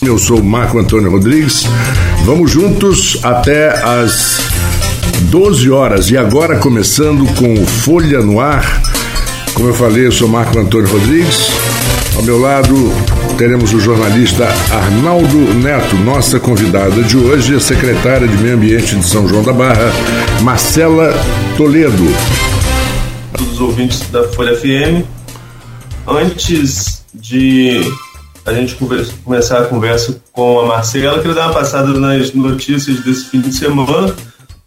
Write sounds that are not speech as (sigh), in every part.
Eu sou Marco Antônio Rodrigues. Vamos juntos até as 12 horas e agora começando com Folha no Ar. Como eu falei, eu sou Marco Antônio Rodrigues. Ao meu lado teremos o jornalista Arnaldo Neto, nossa convidada de hoje, a secretária de Meio Ambiente de São João da Barra, Marcela Toledo. Todos os ouvintes da Folha FM. Antes de a gente começar a conversa com a Marcela, queria dar uma passada nas notícias desse fim de semana.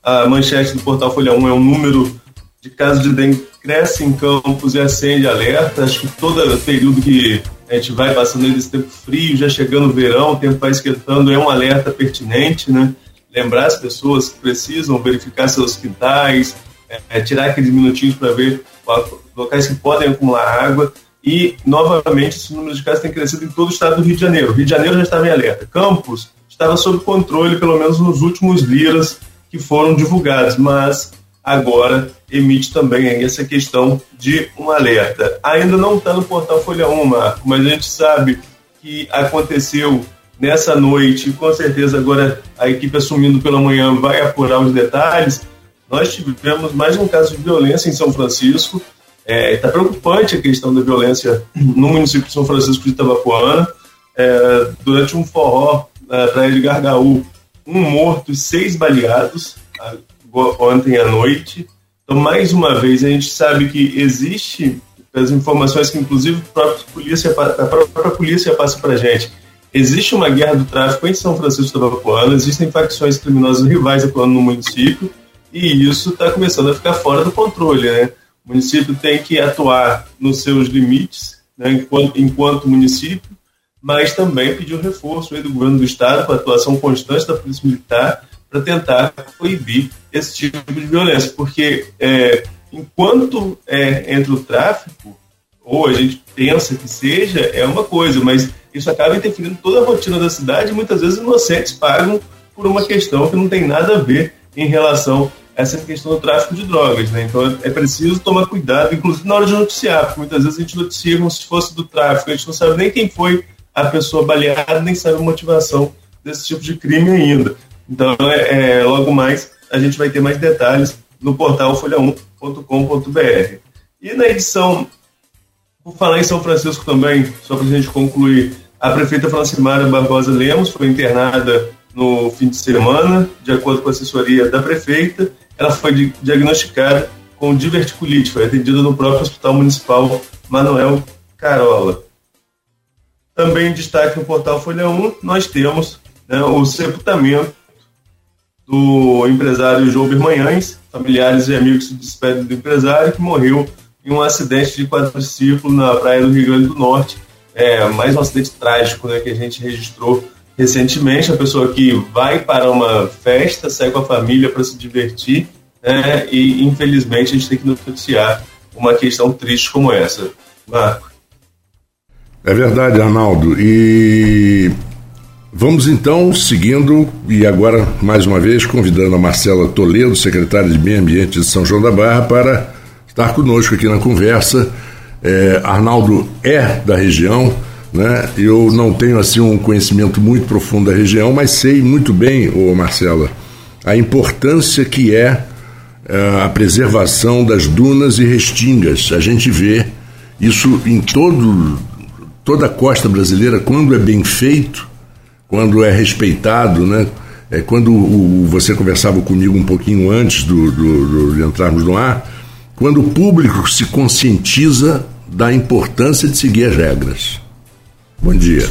A manchete do portal Folha 1 é o número de casos de dengue cresce em campos e acende alerta. Acho que todo período que a gente vai passando aí desse tempo frio, já chegando o verão, o tempo vai esquentando, é um alerta pertinente, né? Lembrar as pessoas que precisam verificar seus quintais, é, tirar aqueles minutinhos para ver locais que podem acumular água. E, novamente, esse número de casos tem crescido em todo o estado do Rio de Janeiro. O Rio de Janeiro já estava em alerta. Campos estava sob controle, pelo menos nos últimos liras que foram divulgados, mas agora emite também essa questão de um alerta. Ainda não está no portal Folha 1, Marco, mas a gente sabe que aconteceu nessa noite, e com certeza agora a equipe assumindo pela manhã vai apurar os detalhes. Nós tivemos mais um caso de violência em São Francisco, Está é, tá preocupante a questão da violência no município de São Francisco de Itabapuana. É, durante um forró na praia de Gargaú, um morto e seis baleados ontem à noite. Então, mais uma vez, a gente sabe que existe as informações que, inclusive, a própria polícia, a própria polícia passa para gente. Existe uma guerra do tráfico em São Francisco de Itabapuana, existem facções criminosas rivais atuando no município, e isso está começando a ficar fora do controle, né? O município tem que atuar nos seus limites, né, enquanto, enquanto município, mas também pedir o reforço do governo do estado para a atuação constante da polícia militar para tentar proibir esse tipo de violência, porque é, enquanto é, entra o tráfico, ou a gente pensa que seja, é uma coisa, mas isso acaba interferindo toda a rotina da cidade e muitas vezes inocentes pagam por uma questão que não tem nada a ver em relação essa questão do tráfico de drogas, né? Então é preciso tomar cuidado, inclusive na hora de noticiar, porque muitas vezes a gente noticia como se fosse do tráfico, a gente não sabe nem quem foi a pessoa baleada, nem sabe a motivação desse tipo de crime ainda. Então, é, é logo mais a gente vai ter mais detalhes no portal folha1.com.br. E na edição, por falar em São Francisco também, só para a gente concluir, a prefeita Francimara Barbosa Lemos foi internada no fim de semana, de acordo com a assessoria da prefeita, ela foi diagnosticada com diverticulite, foi atendida no próprio Hospital Municipal Manuel Carola. Também destaque no portal Folha 1, nós temos né, o sepultamento do empresário João Bermanhães, familiares e amigos se despedem do empresário que morreu em um acidente de quadriciclo na praia do Rio Grande do Norte. É, mais um acidente trágico né, que a gente registrou recentemente, a pessoa que vai para uma festa, sai com a família para se divertir, né, e infelizmente a gente tem que noticiar uma questão triste como essa. Marco. É verdade, Arnaldo. E vamos então seguindo, e agora mais uma vez convidando a Marcela Toledo, secretária de Meio Ambiente de São João da Barra, para estar conosco aqui na conversa. É, Arnaldo é da região né? Eu não tenho assim um conhecimento muito profundo da região, mas sei muito bem, ô Marcela, a importância que é uh, a preservação das dunas e restingas. A gente vê isso em todo, toda a costa brasileira, quando é bem feito, quando é respeitado, né? É quando o, você conversava comigo um pouquinho antes do, do, do, de entrarmos no ar, quando o público se conscientiza da importância de seguir as regras. Bom dia.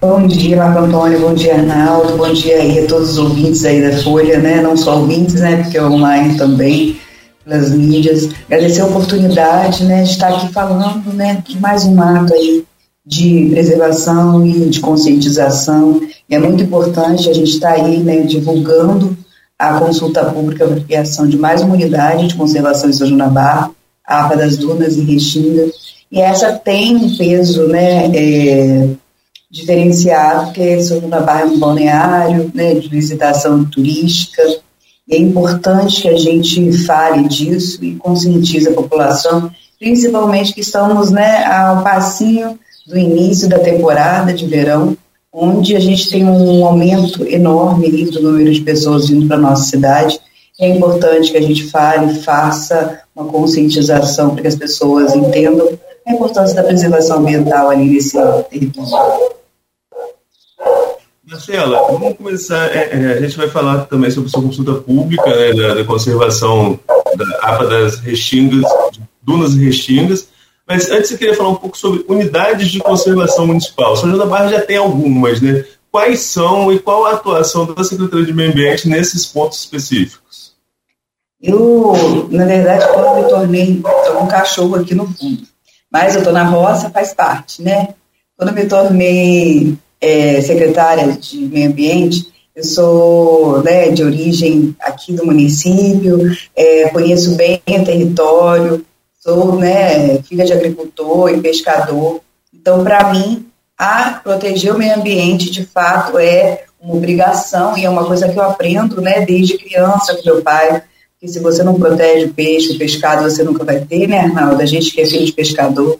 Bom dia, Marco Antônio, bom dia, Arnaldo, bom dia aí a todos os ouvintes aí da Folha, né? Não só ouvintes, né? Porque é online também, pelas mídias. Agradecer a oportunidade, né, de estar aqui falando, né, de mais um ato aí de preservação e de conscientização. É muito importante a gente estar aí, né, divulgando a consulta pública para criação de mais uma unidade de conservação em São João da Barra, a APA das Dunas e Restinga, e essa tem um peso né, é, diferenciado, porque Soruna Barra é um balneário né, de visitação turística, e é importante que a gente fale disso e conscientize a população, principalmente que estamos né, ao passinho do início da temporada de verão, onde a gente tem um aumento enorme do número de pessoas vindo para a nossa cidade. É importante que a gente fale, faça uma conscientização para que as pessoas entendam a importância da preservação ambiental ali nesse território. Marcela, vamos começar. É, é, a gente vai falar também sobre sua consulta pública né, da, da, conservação da APA das restingas, dunas e restingas. Mas antes eu queria falar um pouco sobre unidades de conservação municipal. São João da Barra já tem algumas, né? Quais são e qual a atuação da Secretaria de Meio Ambiente nesses pontos específicos? Eu, na verdade, quando me tornei, um cachorro aqui no fundo, mas eu estou na roça, faz parte, né? Quando me tornei é, secretária de Meio Ambiente, eu sou né, de origem aqui do município, é, conheço bem o território, sou né, filha de agricultor e pescador. Então, para mim, a proteger o meio ambiente, de fato, é uma obrigação e é uma coisa que eu aprendo né, desde criança com meu pai. Que se você não protege o peixe, o pescado, você nunca vai ter, né, Arnaldo? A gente que é filho de pescador.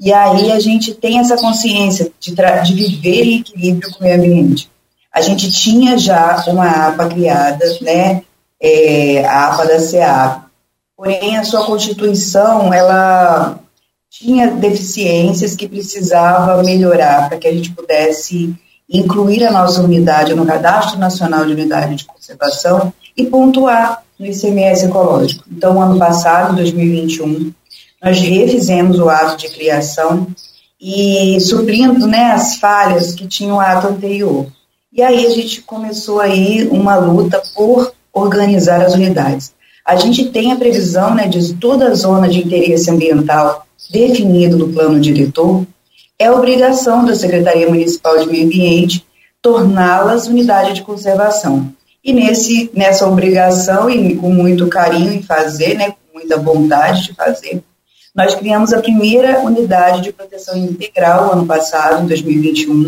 E aí a gente tem essa consciência de, de viver em equilíbrio com o meio ambiente. A gente tinha já uma APA criada, né, é, a APA da CEAP, porém a sua constituição ela tinha deficiências que precisava melhorar para que a gente pudesse incluir a nossa unidade no Cadastro Nacional de Unidade de Conservação e pontuar no ICMS ecológico. Então, ano passado, 2021, nós refizemos o ato de criação e suprindo né, as falhas que tinha o ato anterior. E aí a gente começou aí uma luta por organizar as unidades. A gente tem a previsão né, de toda a zona de interesse ambiental definido no plano diretor, é obrigação da Secretaria Municipal de Meio Ambiente torná-las unidade de conservação. E nesse, nessa obrigação, e com muito carinho em fazer, né, com muita vontade de fazer, nós criamos a primeira unidade de proteção integral ano passado, em 2021,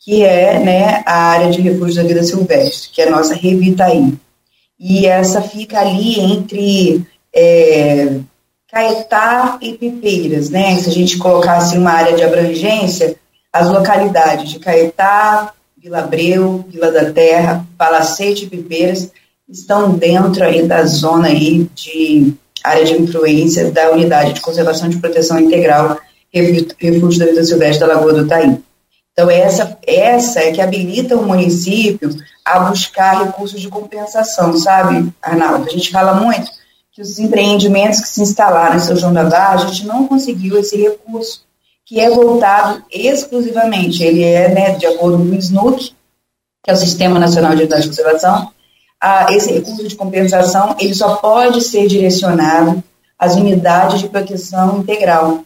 que é né, a área de refúgio da vida silvestre, que é a nossa Revitaí e essa fica ali entre é, Caetá e Pipeiras, né? Se a gente colocasse uma área de abrangência, as localidades de Caetá, Vila Abreu, Vila da Terra, Palacete e Pipeiras estão dentro aí da zona aí de área de influência da Unidade de Conservação de Proteção Integral Refúgio da Vida Silvestre da Lagoa do Taí. Então, essa, essa é que habilita o município a buscar recursos de compensação, sabe, Arnaldo? A gente fala muito que os empreendimentos que se instalaram em São João da Barra, a gente não conseguiu esse recurso, que é voltado exclusivamente, ele é, né, de acordo com o SNUC, que é o Sistema Nacional de Unidade de Conservação, a, esse recurso de compensação, ele só pode ser direcionado às unidades de proteção integral,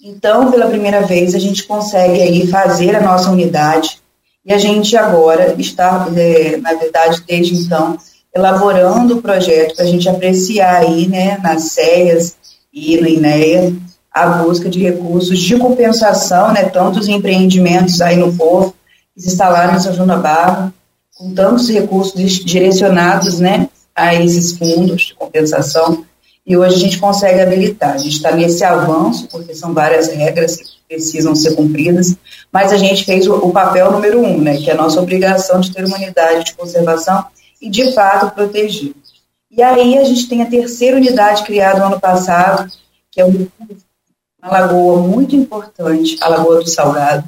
então, pela primeira vez, a gente consegue aí fazer a nossa unidade e a gente agora está, é, na verdade, desde então, elaborando o projeto para a gente apreciar aí, né, nas CEAs e no INEA, a busca de recursos de compensação, né, tantos empreendimentos aí no povo que se instalaram em São João da Barra, com tantos recursos direcionados, né, a esses fundos de compensação, e hoje a gente consegue habilitar. A gente está nesse avanço, porque são várias regras que precisam ser cumpridas, mas a gente fez o, o, papel número um, né, que é a nossa obrigação de ter uma unidade de conservação e, de fato, proteger. E aí a gente tem a terceira unidade criada no ano passado, que é uma lagoa muito importante, a Lagoa do Salgado.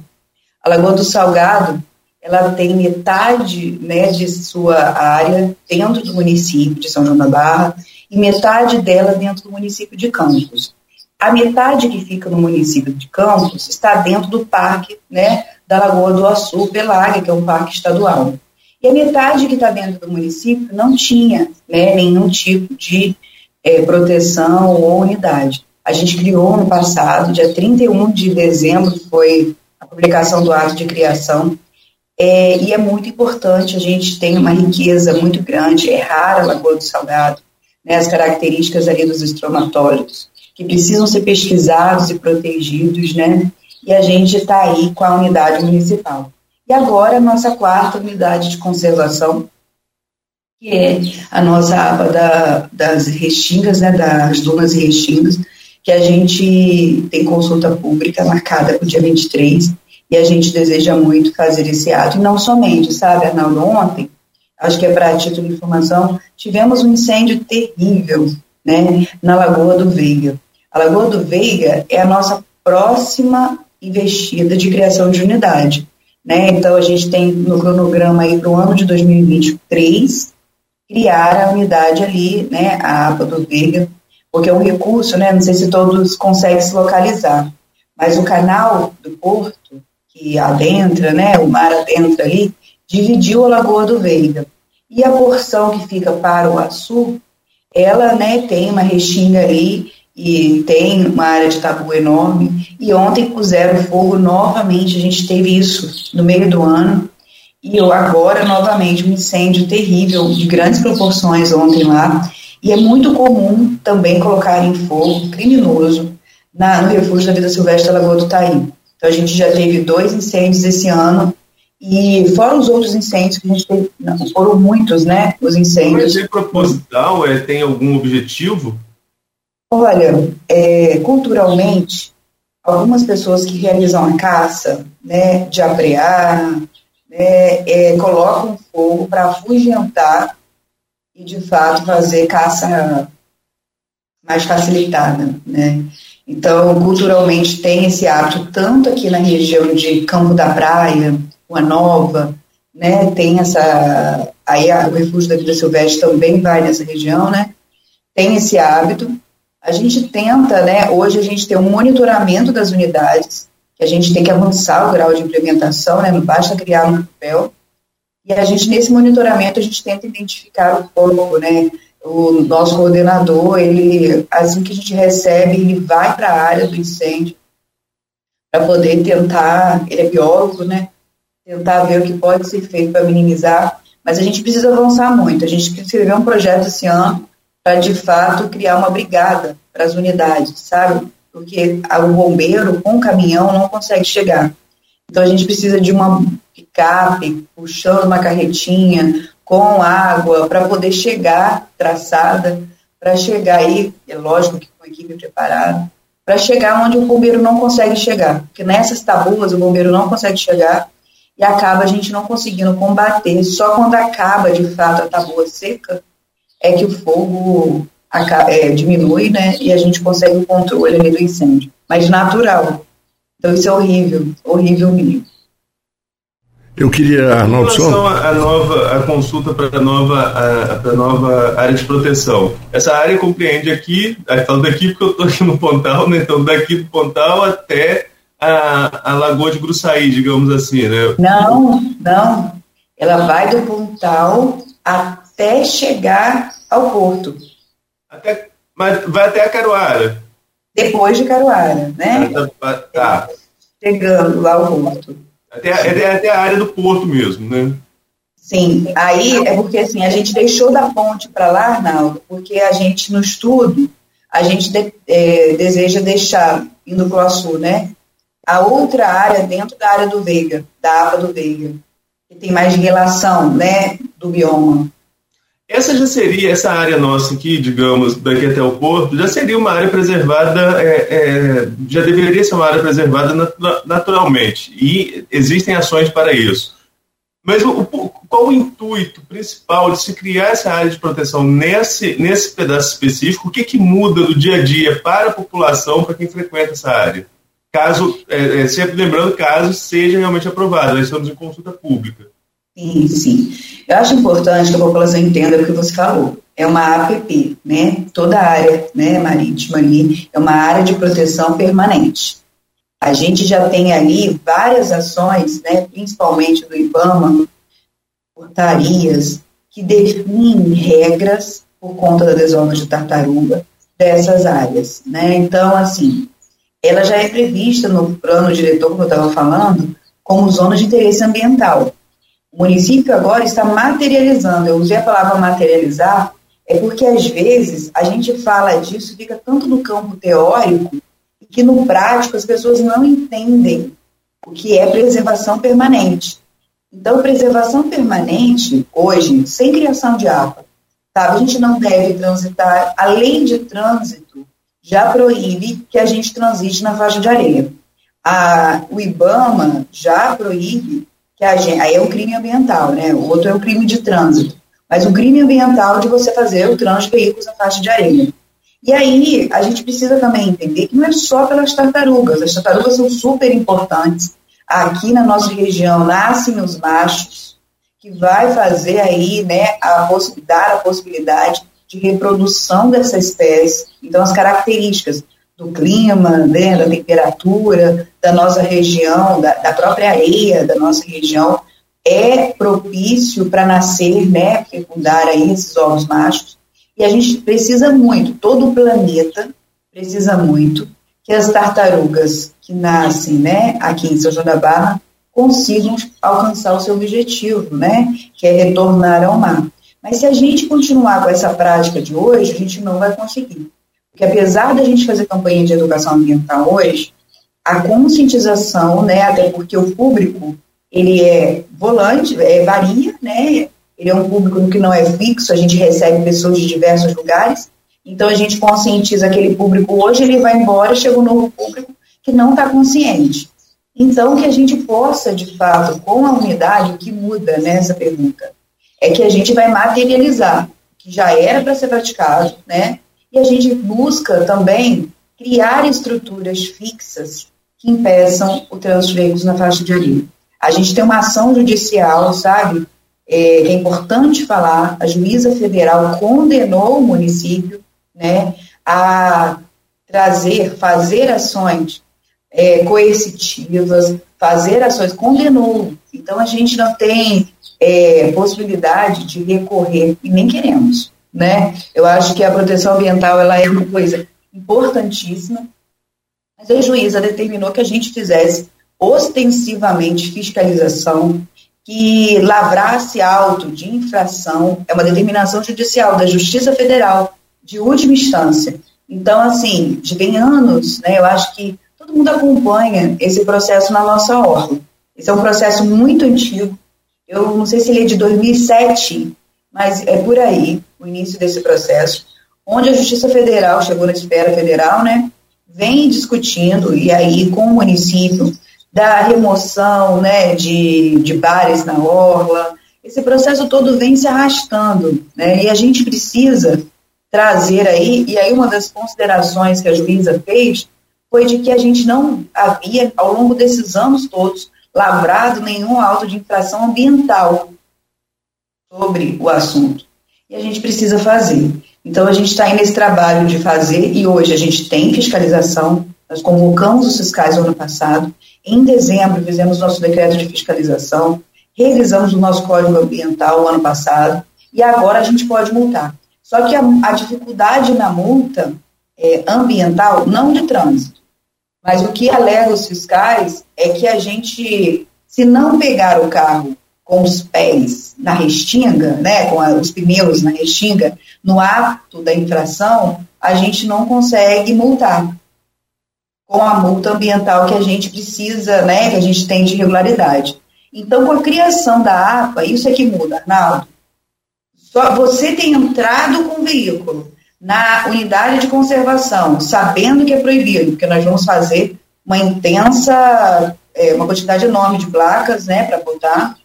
A Lagoa do Salgado, ela tem metade né, de sua área dentro do município de São João da Barra, e metade dela dentro do município de Campos. A metade que fica no município de Campos está dentro do parque né, da Lagoa do Açu Pelágia, que é um parque estadual. E a metade que está dentro do município não tinha né, nenhum tipo de é, proteção ou unidade. A gente criou no passado, dia 31 de dezembro, foi a publicação do ato de criação, é, e é muito importante, a gente tem uma riqueza muito grande, é rara a Lagoa do Salgado, né, as características ali dos estromatólogos, que precisam ser pesquisados e protegidos, né? E a gente está aí com a unidade municipal. E agora a nossa quarta unidade de conservação, que é a nossa aba da, das restingas, né, das dunas e restingas, que a gente tem consulta pública marcada para o dia 23, e a gente deseja muito fazer esse ato. E não somente, sabe, Arnaldo, ontem, acho que é para título de informação, tivemos um incêndio terrível, né, na Lagoa do Veiga. A Lagoa do Veiga é a nossa próxima investida de criação de unidade. Né? Então, a gente tem no cronograma aí para o ano de 2023 criar a unidade ali, né, a APA do Veiga, porque é um recurso, né, não sei se todos conseguem se localizar, mas o canal do Porto, que adentra, né, o mar adentra ali, dividiu a Lagoa do Veiga. E a porção que fica para o Açu, ela, né, tem uma restinga ali e tem uma área de tabu enorme. E ontem puseram fogo novamente, a gente teve isso no meio do ano. E agora, novamente, um incêndio terrível, de grandes proporções ontem lá. E é muito comum também colocar em fogo criminoso na, no refúgio da vida silvestre Lagoa do Taí. Então, a gente já teve dois incêndios esse ano, e fora os outros incêndios que a gente teve, não, foram muitos, né, os incêndios. Mas é proposital? É, tem algum objetivo? Olha, é, culturalmente, algumas pessoas que realizam a caça, né, de aprear, né, é, colocam fogo para afugentar e, de fato, fazer caça mais facilitada, né. Então, culturalmente, tem esse hábito, tanto aqui na região de Campo da Praia, Rua Nova, né, tem essa... Aí o Refúgio da Vida Silvestre também vai nessa região, né, tem esse hábito, a gente tenta, né, hoje a gente tem um monitoramento das unidades, que a gente tem que avançar o grau de implementação, né, não basta criar um papel, e a gente, nesse monitoramento, a gente tenta identificar o foco, né, o nosso coordenador, ele, assim que a gente recebe, ele vai para a área do incêndio, para poder tentar, ele é biólogo, né, tentar ver o que pode ser feito para minimizar, mas a gente precisa avançar muito, a gente escreveu um projeto esse ano, para de fato criar uma brigada para as unidades, sabe? Porque o bombeiro com o caminhão não consegue chegar. Então a gente precisa de uma picape puxando uma carretinha com água para poder chegar traçada, para chegar aí, é lógico que com a equipe preparada, para chegar onde o bombeiro não consegue chegar. Porque nessas tabuas o bombeiro não consegue chegar e acaba a gente não conseguindo combater. Só quando acaba de fato a taboa seca é que o fogo é, diminui, né, e a gente consegue o controle do incêndio, mas natural. Então isso é horrível, horrível mesmo. Eu queria, Arnaldo, só... Em relação à nova, a consulta para a nova, a, nova área de proteção, essa área compreende aqui, falando aqui porque eu estou aqui no Pontal, né, então daqui do Pontal até a, a Lagoa de Gruçaí, digamos assim, né? Não, não, ela vai do Pontal até até chegar ao porto. Até, mas vai até a Caruara? Depois de Caruara, né? Ah, tá, tá. Chegando lá ao porto. Até, até, até a área do porto mesmo, né? Sim, aí é porque assim, a gente deixou da ponte para lá, Arnaldo, porque a gente, no estudo, a gente de, é, deseja deixar, indo para o sul, né? A outra área dentro da área do Veiga, da APA do Veiga, que tem mais relação, né, do bioma. Essa já seria, essa área nossa aqui, digamos, daqui até o porto, já seria uma área preservada, é, é, já deveria ser uma área preservada naturalmente, e existem ações para isso. Mas o, qual o intuito principal de se criar essa área de proteção nesse, nesse pedaço específico? O que, que muda do dia a dia para a população, para quem frequenta essa área? Caso, é, é sempre lembrando, caso seja realmente aprovada, nós estamos em consulta pública. Sim, sim. Eu acho importante que a população entenda o que você falou. É uma APP, né? Toda a área né, marítima ali é uma área de proteção permanente. A gente já tem ali várias ações, né, principalmente do IBAMA, portarias, que definem regras por conta da desova de tartaruga dessas áreas. Né? Então, assim, ela já é prevista no plano diretor, como eu estava falando, como zona de interesse ambiental. O município agora está materializando. Eu usei a palavra materializar, é porque às vezes a gente fala disso, fica tanto no campo teórico, que no prático as pessoas não entendem o que é preservação permanente. Então, preservação permanente, hoje, sem criação de APA, sabe? a gente não deve transitar, além de trânsito, já proíbe que a gente transite na faixa de areia. a, o IBAMA já proíbe que a gente, aí é um crime ambiental, né? O outro é o crime de trânsito. Mas o crime ambiental de você fazer o trânsito de veículos na faixa de areia. E aí, a gente precisa também entender que não é só pelas tartarugas. As tartarugas são super importantes. Aqui na nossa região nascem os machos, que vai fazer aí, né, a dar a possibilidade de reprodução dessa espécie. Então, as características do clima, né, da temperatura da nossa região, da, da própria areia da nossa região, é propício para nascer, né, fecundar aí esses ovos machos. E a gente precisa muito, todo o planeta precisa muito que as tartarugas que nascem, né, aqui em São João da Barra consigam alcançar o seu objetivo, né, que é retornar ao mar. Mas se a gente continuar com essa prática de hoje, a gente não vai conseguir. Porque apesar da gente fazer campanha de educação ambiental hoje, a conscientização, né, até porque o público ele é volante, é, varia, né, ele é um público que não é fixo, a gente recebe pessoas de diversos lugares, então a gente conscientiza aquele público hoje, ele vai embora, chega um novo público que não está consciente. Então, que a gente possa, de fato, com a unidade, o que muda nessa pergunta é que a gente vai materializar, que já era para ser praticado, né? E a gente busca também criar estruturas fixas que impeçam o trânsito de veículos na faixa de areia. A gente tem uma ação judicial, sabe, é, é importante falar, a juíza federal condenou o município né, a trazer, fazer ações é, coercitivas, fazer ações, condenou. Então a gente não tem é, possibilidade de recorrer e nem queremos, né? Eu acho que a proteção ambiental ela é uma coisa importantíssima, mas a juíza determinou que a gente fizesse ostensivamente fiscalização que lavrasse auto de infração, é uma determinação judicial da Justiça Federal, de última instância. Então, assim, de bem anos, né, eu acho que todo mundo acompanha esse processo na nossa orla. Esse é um processo muito antigo. Eu não sei se ele é de 2007, mas é por aí o início desse processo, onde a Justiça Federal chegou na esfera federal, né, vem discutindo, e aí com o município, da remoção né, de, de bares na orla. Esse processo todo vem se arrastando, né, e a gente precisa trazer aí, e aí uma das considerações que a juíza fez foi de que a gente não havia, ao longo desses anos todos, lavrado nenhum auto de infração ambiental sobre o assunto. E a gente precisa fazer. Então, a gente está aí nesse trabalho de fazer, e hoje a gente tem fiscalização, nós convocamos os fiscais no ano passado, em dezembro, fizemos nosso decreto de fiscalização, revisamos o nosso código ambiental o ano passado, e agora a gente pode multar. Só que a, a dificuldade na multa é, ambiental, não de trânsito, mas o que alega os fiscais é que a gente, se não pegar o carro com os pés na restinga, né, com a, os pneus na restinga, no ato da infração, a gente não consegue multar com a multa ambiental que a gente precisa, né, que a gente tem de regularidade. Então, com a criação da APA, isso é que muda, Arnaldo. Só você tem entrado com o veículo na unidade de conservação, sabendo que é proibido, porque nós vamos fazer uma intensa, é, uma quantidade enorme de placas, né, para botar,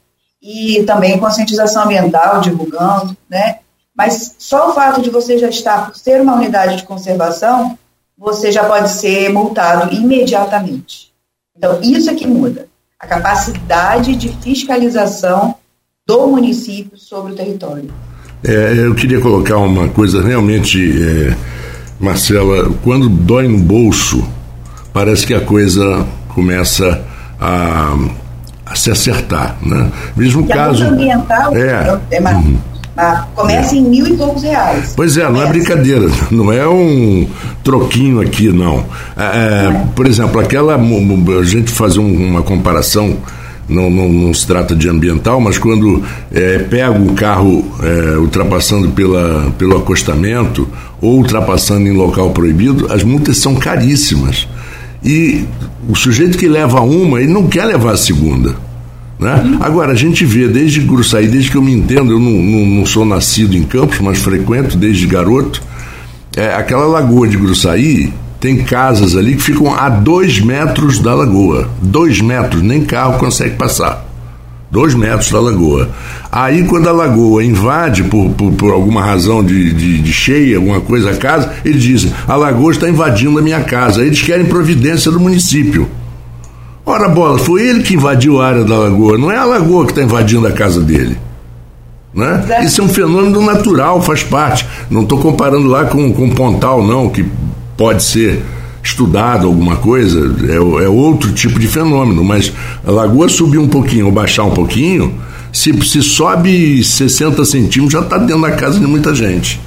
e também conscientização ambiental, divulgando, né, mas só o fato de você já estar por ser uma unidade de conservação você já pode ser multado imediatamente. Então, isso é que muda. A capacidade de fiscalização do município sobre o território. É, eu queria colocar uma coisa realmente, é, Marcela, quando dói no bolso, parece que a coisa começa a, a se acertar, né? Mesmo que caso. A ambiental é, é, é uhum. Ah, começa é. em mil e poucos reais. Pois é, não é brincadeira, (laughs) não é um troquinho aqui, não. É, é, por exemplo, aquela. A gente fazer uma comparação, não, não, não, se trata de ambiental, mas quando é, pega o carro é, ultrapassando pela, pelo acostamento ou ultrapassando em local proibido, as multas são caríssimas. E o sujeito que leva uma, ele não quer levar a segunda. Né? Agora, a gente vê desde Gruçaí, desde que eu me entendo, eu não, não, não sou nascido em Campos, mas frequento desde garoto, é, aquela lagoa de Gruçaí tem casas ali que ficam a dois metros da lagoa. Dois metros, nem carro consegue passar. Dois metros da lagoa. Aí, quando a lagoa invade por, por, por alguma razão de, de, de, cheia, alguma coisa a casa, eles dizem: a lagoa está invadindo a minha casa. Eles querem providência do município. Ora, bola, foi ele que invadiu a área da lagoa, não é a lagoa que está invadindo a casa dele. Né? Isso é um fenômeno natural, faz parte. Não estou comparando lá com, com Pontal, não, que pode ser estudado alguma coisa, é, é, outro tipo de fenômeno, mas a lagoa subir um pouquinho ou baixar um pouquinho, se, se sobe 60 centímetros, já está dentro da casa de muita gente.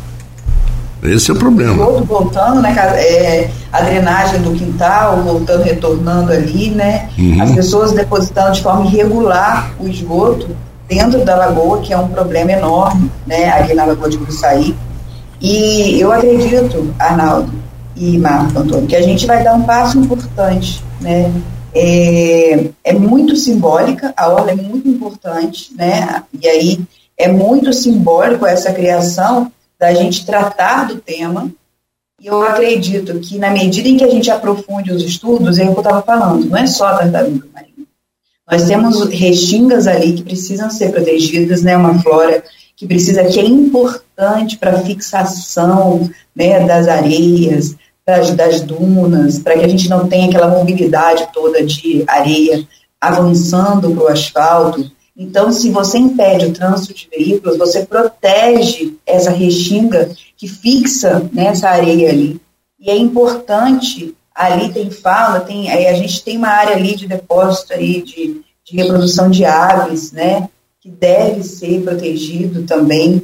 Esse é o problema. O voltando, né, é, a drenagem do quintal, voltando, retornando ali, né? Uhum. As pessoas depositando de forma irregular o esgoto dentro da lagoa, que é um problema enorme, né, ali na Lagoa de Gruçaí. E eu acredito, Arnaldo e Marco Antônio, que a gente vai dar um passo importante, né? É, é muito simbólica, a orla é muito importante, né? E aí é muito simbólico essa criação da gente tratar do tema. E eu acredito que, na medida em que a gente aprofunde os estudos, é o que eu estava falando, não é só a tartaruga marinha. Nós temos restingas ali que precisam ser protegidas, né? Uma flora que precisa, que é importante para fixação né, das areias, das, das dunas, para que a gente não tenha aquela mobilidade toda de areia avançando para o asfalto. Então, se você impede o trânsito de veículos, você protege essa restinga que fixa nessa areia ali. E é importante, ali tem fala, tem, a gente tem uma área ali de depósito aí de, de reprodução de aves, né, que deve ser protegido também.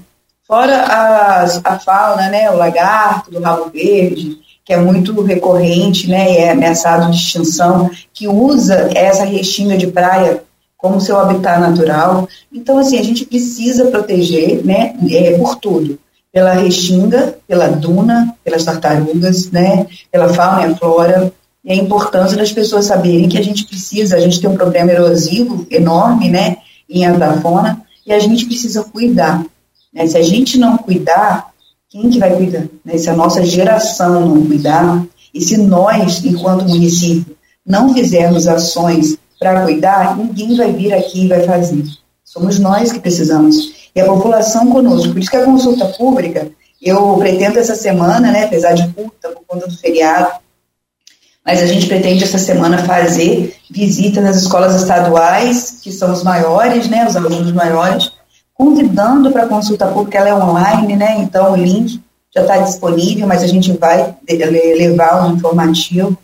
Fora as, a fauna, né, o lagarto do rabo verde, que é muito recorrente, né, e é ameaçado de extinção, que usa essa restinga de praia como seu habitat natural. Então, assim, a gente precisa proteger, né, é, por tudo. Pela restinga, pela duna, pelas tartarugas, né, pela fauna e a flora. E a importância das pessoas saberem que a gente precisa, a gente tem um problema erosivo enorme, né, em Antafona, e a gente precisa cuidar. Né? Se a gente não cuidar, quem que vai cuidar? Né? Se a nossa geração não cuidar, e se nós, enquanto município, não fizermos ações para cuidar, ninguém vai vir aqui e vai fazer. Somos nós que precisamos. E a população conosco. Por isso que a consulta pública, eu pretendo essa semana, né, apesar de curta por conta do feriado, mas a gente pretende essa semana fazer visita nas escolas estaduais, que são os maiores, né, os alunos maiores, convidando para consulta pública, ela é online, né, então o link já está disponível, mas a gente vai levar um informativo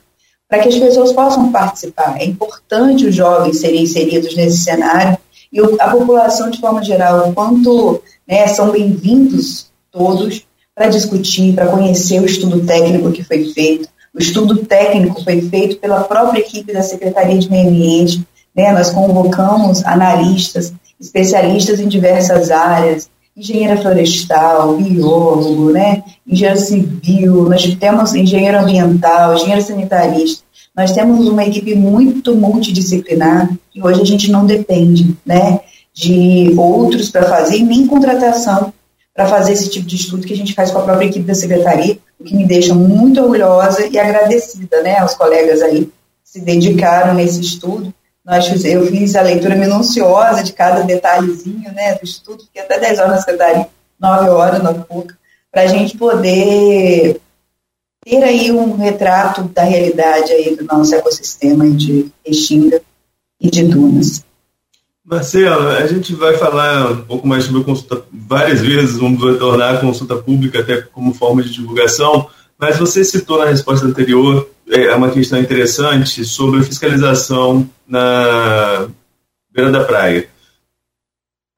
para que as pessoas possam participar. É importante os jovens serem inseridos nesse cenário e a população, de forma geral, o quanto né, são bem-vindos todos para discutir, para conhecer o estudo técnico que foi feito. O estudo técnico foi feito pela própria equipe da Secretaria de Meio Ambiente. Né? Nós convocamos analistas, especialistas em diversas áreas, engenheira florestal, biólogo, né, engenheiro civil, nós temos engenheiro ambiental, engenheiro sanitarista. Nós temos uma equipe muito multidisciplinar e hoje a gente não depende, né, de outros para fazer nem contratação para fazer esse tipo de estudo que a gente faz com a própria equipe da secretaria, o que me deixa muito orgulhosa e agradecida, né, aos colegas aí que se dedicaram nesse estudo nós fiz, eu fiz a leitura minuciosa de cada detalhezinho né, do estudo, fiquei até 10 horas na secretaria, 9 horas na PUC, para a gente poder ter aí um retrato da realidade aí do nosso ecossistema de Extinga e de dunas. Marcelo, a gente vai falar um pouco mais sobre a consulta várias vezes, vamos retornar a consulta pública até como forma de divulgação, mas você citou na resposta anterior é uma questão interessante sobre fiscalização na beira da praia.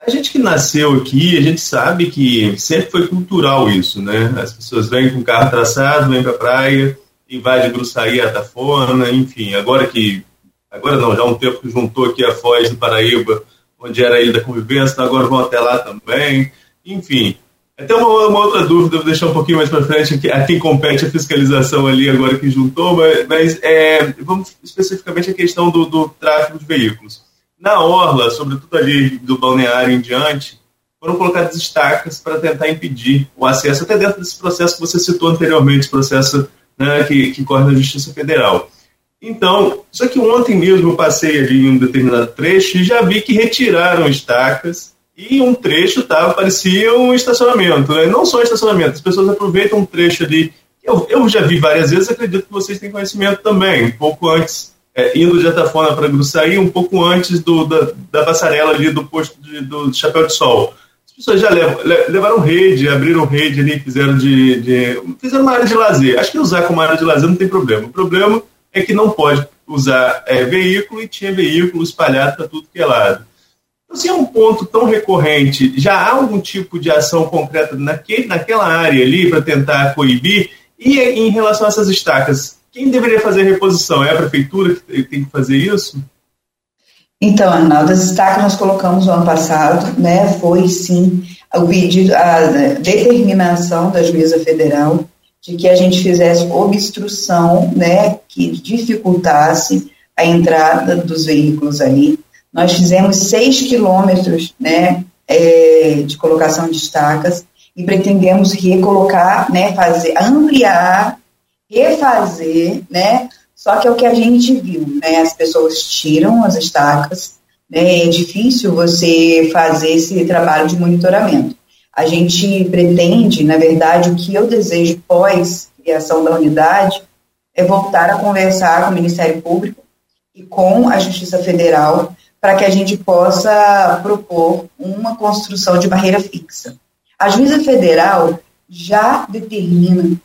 A gente que nasceu aqui, a gente sabe que sempre foi cultural isso, né? As pessoas vêm com carro traçado, vêm para a praia, invadem Gruçaí, Atafona, enfim. Agora que, agora não, já há um tempo que juntou aqui a Foz do Paraíba, onde era a Ilha da Convivência, então agora vão até lá também. Enfim, até uma, uma, outra dúvida, vou deixar um pouquinho mais para frente, a quem compete a fiscalização ali agora que juntou, mas, mas é, vamos especificamente a questão do, do, tráfego de veículos. Na orla, sobretudo ali do balneário em diante, foram colocadas estacas para tentar impedir o acesso, até dentro desse processo que você citou anteriormente, processo né, que, que corre na Justiça Federal. Então, só que ontem mesmo eu passei ali em um determinado trecho e já vi que retiraram estacas e um trecho tava, parecia um estacionamento. Né? Não só estacionamento, as pessoas aproveitam um trecho ali. Eu, eu já vi várias vezes, acredito que vocês têm conhecimento também, um pouco antes, é, indo de Atafona para Gruçaí, um pouco antes do, da, da passarela ali do posto de, do Chapéu de Sol. As pessoas já levam, levaram rede, abriram rede ali, fizeram de, de, fizeram uma área de lazer. Acho que usar como área de lazer não tem problema. O problema é que não pode usar é, veículo e tinha veículo espalhado para tudo que é lado. Se é um ponto tão recorrente, já há algum tipo de ação concreta naquele, naquela área ali para tentar coibir? E em relação a essas estacas, quem deveria fazer a reposição? É a prefeitura que tem que fazer isso? Então, Arnaldo, as estacas nós colocamos no ano passado, né? Foi sim o pedido, a determinação da juíza federal de que a gente fizesse obstrução, né, que dificultasse a entrada dos veículos ali. Nós fizemos seis quilômetros, né, é, de colocação de estacas e pretendemos recolocar, né, fazer, ampliar, refazer, né, só que é o que a gente viu, né, as pessoas tiram as estacas, né, é difícil você fazer esse trabalho de monitoramento. A gente pretende, na verdade, o que eu desejo pós criação da unidade é voltar a conversar com o Ministério Público e com a Justiça Federal para que a gente possa propor uma construção de barreira fixa. A juíza federal já determina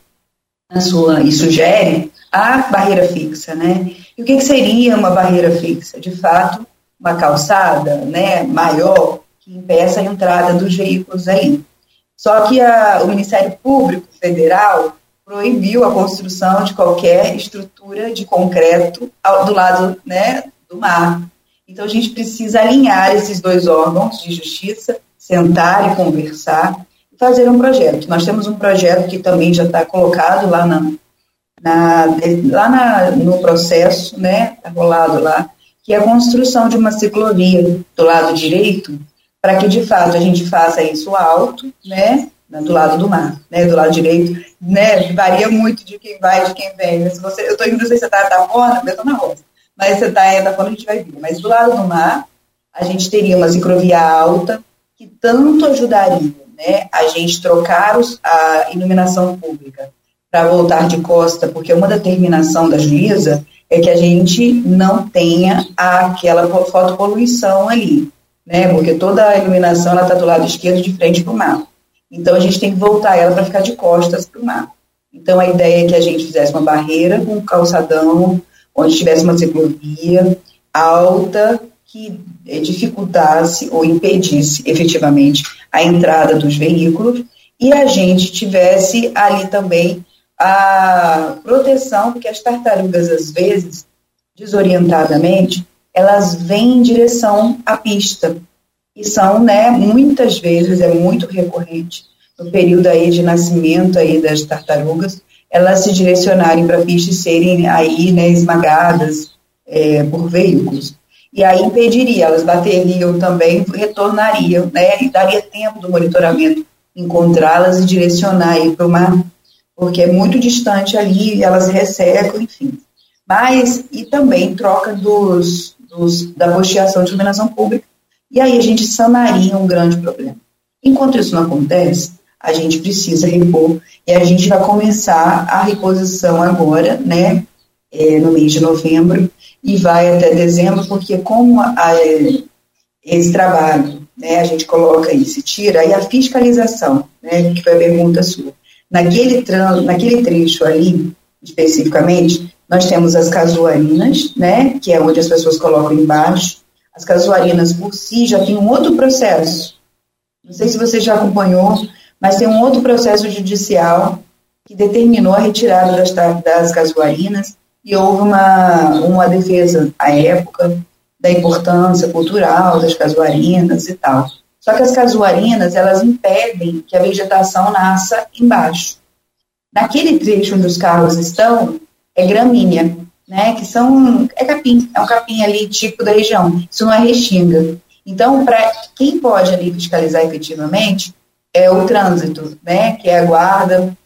sua e sugere a barreira fixa, né? E o que, que seria uma barreira fixa? De fato, uma calçada, né, maior que impeça a entrada dos veículos. Só que a, o Ministério Público Federal proibiu a construção de qualquer estrutura de concreto ao, do lado né, do mar. Então, a gente precisa alinhar esses dois órgãos de justiça, sentar e conversar e fazer um projeto. Nós temos um projeto que também já está colocado lá, na, na lá na, no processo, né, está rolado lá, que é a construção de uma ciclovia do lado direito, para que de fato a gente faça isso alto, né, do lado do mar, né, do lado direito, né, varia muito de quem vai, de quem vem. Se você, eu estou indo, não sei se você está na Tafona, eu estou na Rosa, mas você está em Tafona, a gente vai vir. Mas do lado do mar, a gente teria uma ciclovia alta que tanto ajudaria, né, a gente trocar os, a iluminação pública para voltar de costa, porque uma determinação da juíza é que a gente não tenha aquela fotopoluição ali, né? Porque toda a iluminação ela está do lado esquerdo, de frente para o mar. Então a gente tem que voltar ela para ficar de costas para o mar. Então a ideia é que a gente fizesse uma barreira com um calçadão, onde tivesse uma ciclovia alta que dificultasse ou impedisse efetivamente a entrada dos veículos e a gente tivesse ali também a proteção, porque as tartarugas, às vezes, desorientadamente, elas vêm em direção à pista. E são, né, muitas vezes, é muito recorrente, no período aí de nascimento aí das tartarugas, elas se direcionarem para a pista e serem aí, né, esmagadas é, por veículos. E aí impediria, elas bateriam também, retornariam, né, e daria tempo do monitoramento encontrá-las e direcionar para o mar porque é muito distante ali, elas ressecam, enfim. Mas, e também troca dos, dos, da posteação de iluminação pública, e aí a gente sanaria um grande problema. Enquanto isso não acontece, a gente precisa repor, e a gente vai começar a reposição agora, né, é, no mês de novembro, e vai até dezembro, porque como a, a, esse trabalho, né, a gente coloca aí, se tira, aí a fiscalização, né, que foi a pergunta sua, Naquele, naquele trecho ali, especificamente, nós temos as casuarinas, né, que é onde as pessoas colocam embaixo. As casuarinas por si já tem um outro processo. Não sei se você já acompanhou, mas tem um outro processo judicial que determinou a retirada das, das casuarinas e houve uma, uma defesa à época da importância cultural das casuarinas e tal. Só que as casuarinas, elas impedem que a vegetação nasça embaixo. Naquele trecho onde os carros estão, é gramínea, né, que são, é capim, é um capim ali típico da região, isso não é restinga. Então, para quem pode ali fiscalizar efetivamente é o trânsito, né, que é a guarda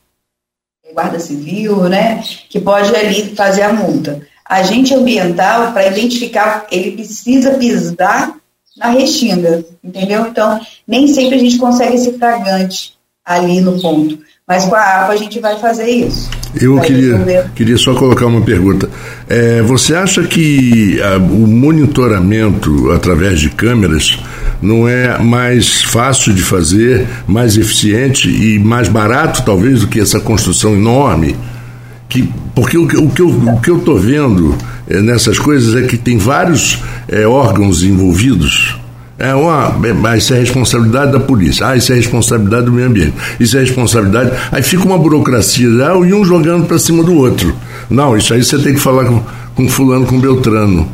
guarda civil, né, que pode ali fazer a multa. Agente ambiental, para identificar, ele precisa pisar na restinga, entendeu? Então, nem sempre a gente consegue esse fragante ali no ponto. Mas com a APA a gente vai fazer isso. Eu queria, queria só colocar uma pergunta. É, você acha que a, o monitoramento através de câmeras não é mais fácil de fazer, mais eficiente e mais barato, talvez, do que essa construção enorme? Que, porque o, o, que eu, o que eu estou vendo é, nessas coisas é que tem vários é, órgãos envolvidos é uma, é, isso é responsabilidade da polícia, ah, isso é responsabilidade do meio ambiente, isso é responsabilidade. Aí fica uma burocracia, ah, e um jogando para cima do outro. Não, isso aí você tem que falar com, com fulano, com Beltrano.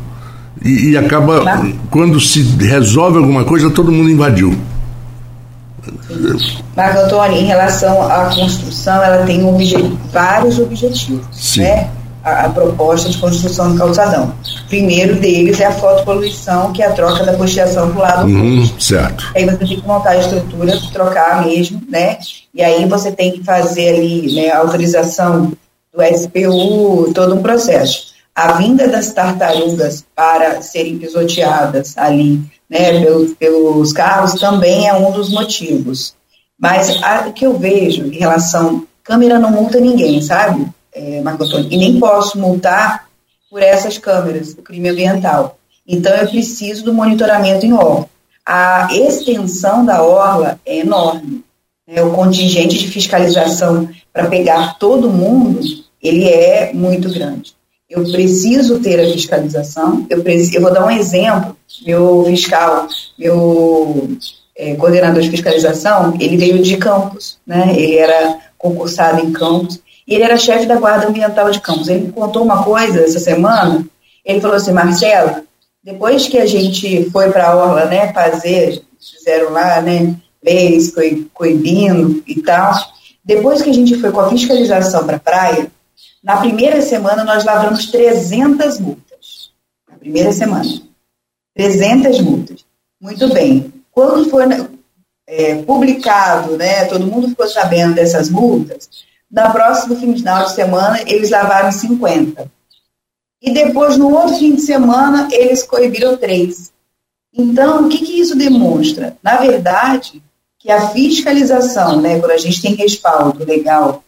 E, e acaba, quando se resolve alguma coisa, todo mundo invadiu. Marco Antônio, em relação à construção, ela tem obje vários objetivos. Sim. Né? a, a, proposta de construção do calçadão. Primeiro deles é a fotopoluição, que é a troca da costeação para o lado uhum, Certo. Aí você tem que montar a estrutura, trocar mesmo, né? E aí você tem que fazer ali né, a autorização do SPU, todo um processo. A vinda das tartarugas para serem pisoteadas ali, né, pelos, pelos carros, também é um dos motivos. Mas o que eu vejo em relação. Câmera não multa ninguém, sabe? é, Marco Antônio, e nem posso multar por essas câmeras, o crime ambiental. Então, eu preciso do monitoramento em orla. A extensão da orla é enorme. Né? O contingente de fiscalização para pegar todo mundo, ele é muito grande. Eu preciso ter a fiscalização, eu, preciso, eu vou dar um exemplo, meu fiscal, meu é, coordenador de fiscalização, ele veio de Campos, né? ele era concursado em Campos, e ele era chefe da Guarda Ambiental de Campos. Ele contou uma coisa essa semana. Ele falou assim: Marcelo, depois que a gente foi para a Orla né, fazer, fizeram lá, né, leis coibindo e tal, depois que a gente foi com a fiscalização para a praia, na primeira semana nós lavramos 300 multas. Na primeira semana. 300 multas. Muito bem. Quando foi é, publicado, né, todo mundo ficou sabendo dessas multas, na próximo final de semana, eles lavaram 50. E depois, no outro fim de semana, eles coibiram três. Então, o que, que isso demonstra? Na verdade, que a fiscalização, né, quando a gente tem respaldo legal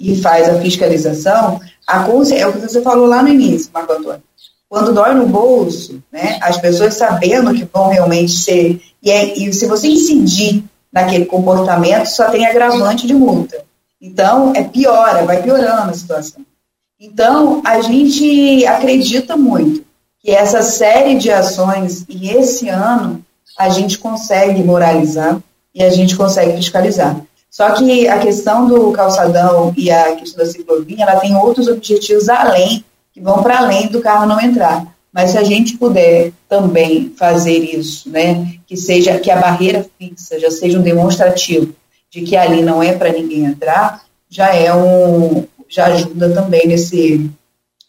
e faz a fiscalização, a é o que você falou lá no início, Marco Antônio. Quando dói no bolso, né, as pessoas sabendo que vão realmente ser. E, é, e se você incidir naquele comportamento, só tem agravante de multa. Então, é piora, vai piorando a situação. Então, a gente acredita muito que essa série de ações, e esse ano, a gente consegue moralizar e a gente consegue fiscalizar. Só que a questão do calçadão e a questão da ciclovia, ela tem outros objetivos além, que vão para além do carro não entrar. Mas se a gente puder também fazer isso, né, que seja que a barreira fixa já seja um demonstrativo de que ali não é para ninguém entrar, já é um, já ajuda também nesse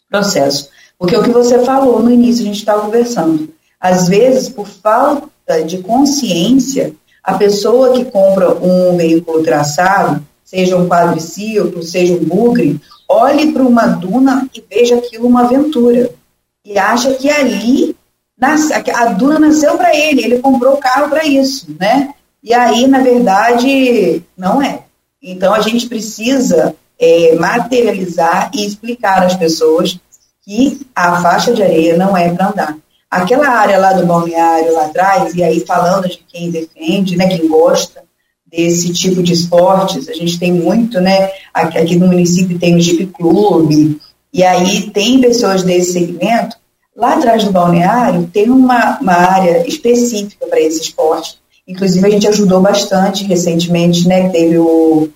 processo. Porque o que você falou no início, a gente estava conversando, às vezes, por falta de consciência, a pessoa que compra um veículo traçado, seja um quadriciclo, seja um bugre, olhe para uma duna e veja aquilo uma aventura. E acha que ali a duna nasceu para ele, ele comprou o carro para isso, né? E aí, na verdade, não é. Então, a gente precisa é, materializar e explicar às pessoas que a faixa de areia não é para andar. Aquela área lá do balneário lá atrás, e aí falando de quem defende, né, quem gosta desse tipo de esportes, a gente tem muito, né, aqui, aqui no município tem o Jeep Clube, e aí tem pessoas desse segmento, lá atrás do balneário tem uma, uma área específica para esse esporte, Inclusive, a gente ajudou bastante recentemente, né, teve o,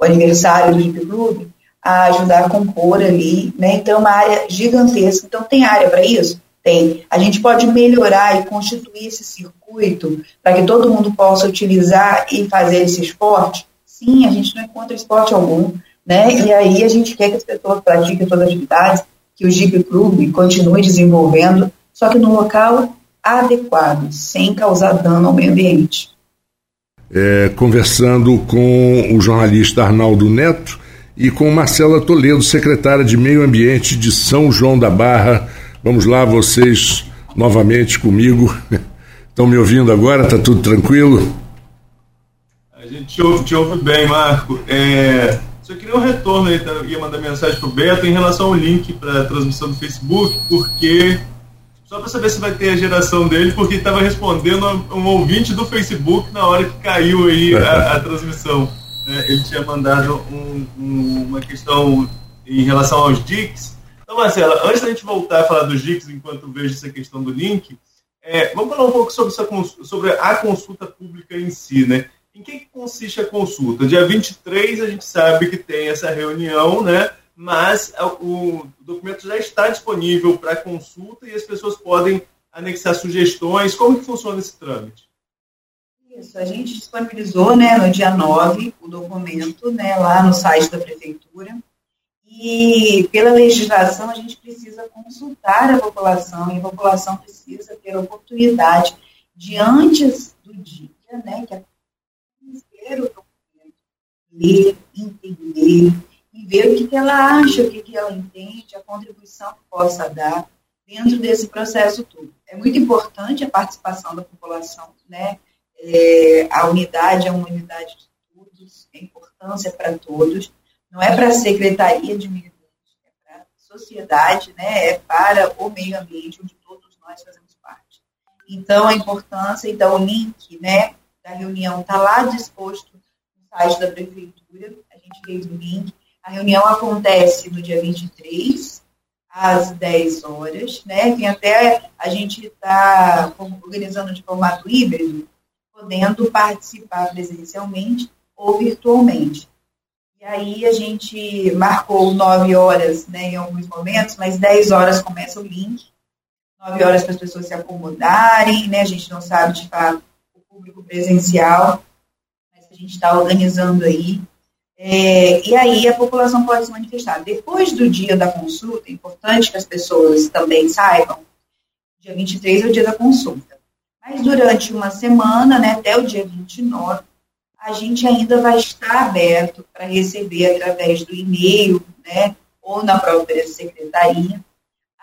o aniversário do Jeep Club, a ajudar a compor ali, né, então é uma área gigantesca. Então, tem área para isso? Tem. A gente pode melhorar e constituir esse circuito para que todo mundo possa utilizar e fazer esse esporte? Sim, a gente não encontra esporte algum, né, e aí a gente quer que as pessoas pratiquem todas as atividades, que o Jeep Club continue desenvolvendo, só que no local adequado, sem causar dano ao meio ambiente. É, conversando com o jornalista Arnaldo Neto, e com Marcela Toledo, secretária de Meio Ambiente de São João da Barra. Vamos lá, vocês novamente comigo. (laughs) Estão me ouvindo agora? Está tudo tranquilo? A gente te ouve, te ouve bem, Marco. É, só queria um retorno aí, tá? ia mandar mensagem para o Beto em relação ao link para a transmissão do Facebook, porque só para saber se vai ter a geração dele, porque estava respondendo a um ouvinte do Facebook na hora que caiu aí a, (laughs) a transmissão. É, ele tinha mandado um, um, uma questão em relação aos DICs. Então, Marcela, antes da gente voltar a falar dos DICs, enquanto vejo essa questão do link, é, vamos falar um pouco sobre, essa, sobre a consulta pública em si, né? Em que consiste a consulta? Dia 23 a gente sabe que tem essa reunião, né? Mas o documento já está disponível para consulta e as pessoas podem anexar sugestões. Como que funciona esse trâmite? Isso, a gente disponibilizou né, no dia 9 o documento né, lá no site da prefeitura. E pela legislação a gente precisa consultar a população e a população precisa ter a oportunidade de antes do dia, né, que o documento, ler, entender e ver o que, que ela acha, o que, que ela entende, a contribuição que possa dar dentro desse processo todo. É muito importante a participação da população, né? É, a unidade é uma unidade de todos, a importância para todos, não é para a Secretaria de Meio Ambiente, é para a sociedade, né? é para o meio ambiente, onde todos nós fazemos parte. Então, a importância, então, o link, né, da reunião está lá disposto no site da prefeitura, a gente fez o link. A reunião acontece no dia 23, às 10 horas, né? Tem até a gente está organizando de formato híbrido, podendo participar presencialmente ou virtualmente. E aí a gente marcou 9 horas, né, em alguns momentos, mas 10 horas começa o link. 9 horas para as pessoas se acomodarem, né? A gente não sabe de fato público presencial, mas a gente está organizando aí. É, e aí a população pode se manifestar. Depois do dia da consulta, é importante que as pessoas também saibam, dia 23 é o dia da consulta. Mas durante uma semana, né, até o dia 29, a gente ainda vai estar aberto para receber através do e-mail, né, ou na própria secretaria,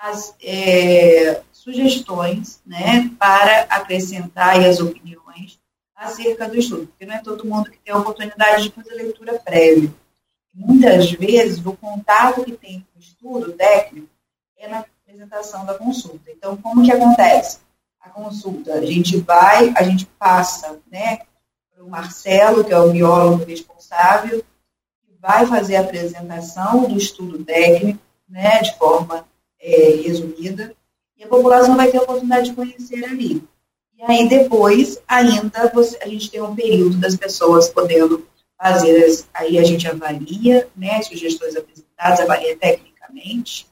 as é, sugestões, né, para acrescentar as opiniões acerca do estudo, porque não é todo mundo que tem a oportunidade de fazer leitura prévia. Muitas vezes, o contato que tem com o estudo técnico é na apresentação da consulta. Então, como que acontece? A consulta, a gente vai, a gente passa, né, o Marcelo, que é o biólogo responsável, que vai fazer a apresentação do estudo técnico, né, de forma é, resumida, e a população vai ter a oportunidade de conhecer ali. E aí depois, ainda, você, a gente tem um período das pessoas podendo fazer, as, aí a gente avalia, né, sugestões apresentadas, avalia tecnicamente,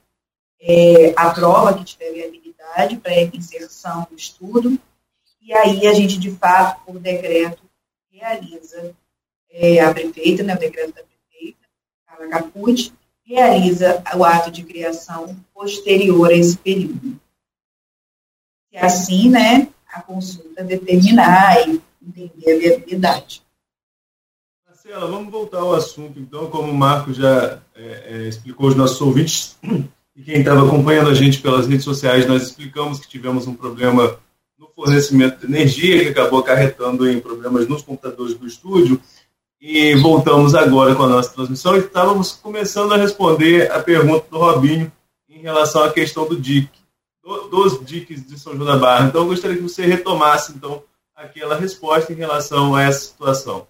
é, a prova que tiver viabilidade para inserção no estudo, e aí a gente, de fato, por decreto, realiza, é, a prefeita, né, o decreto da prefeita, Carla Caput, realiza o ato de criação posterior a esse período. E assim, né, a consulta determinar e entender a viabilidade. Marcela, vamos voltar ao assunto, então, como o Marco já é, é, explicou aos nossos ouvintes e quem estava acompanhando a gente pelas redes sociais, nós explicamos que tivemos um problema fornecimento de energia que acabou acarretando em problemas nos computadores do estúdio e voltamos agora com a nossa transmissão e estávamos começando a responder a pergunta do Robinho em relação à questão do DIC dos diques de São João da Barra. Então, eu gostaria que você retomasse, então, aquela resposta em relação a essa situação.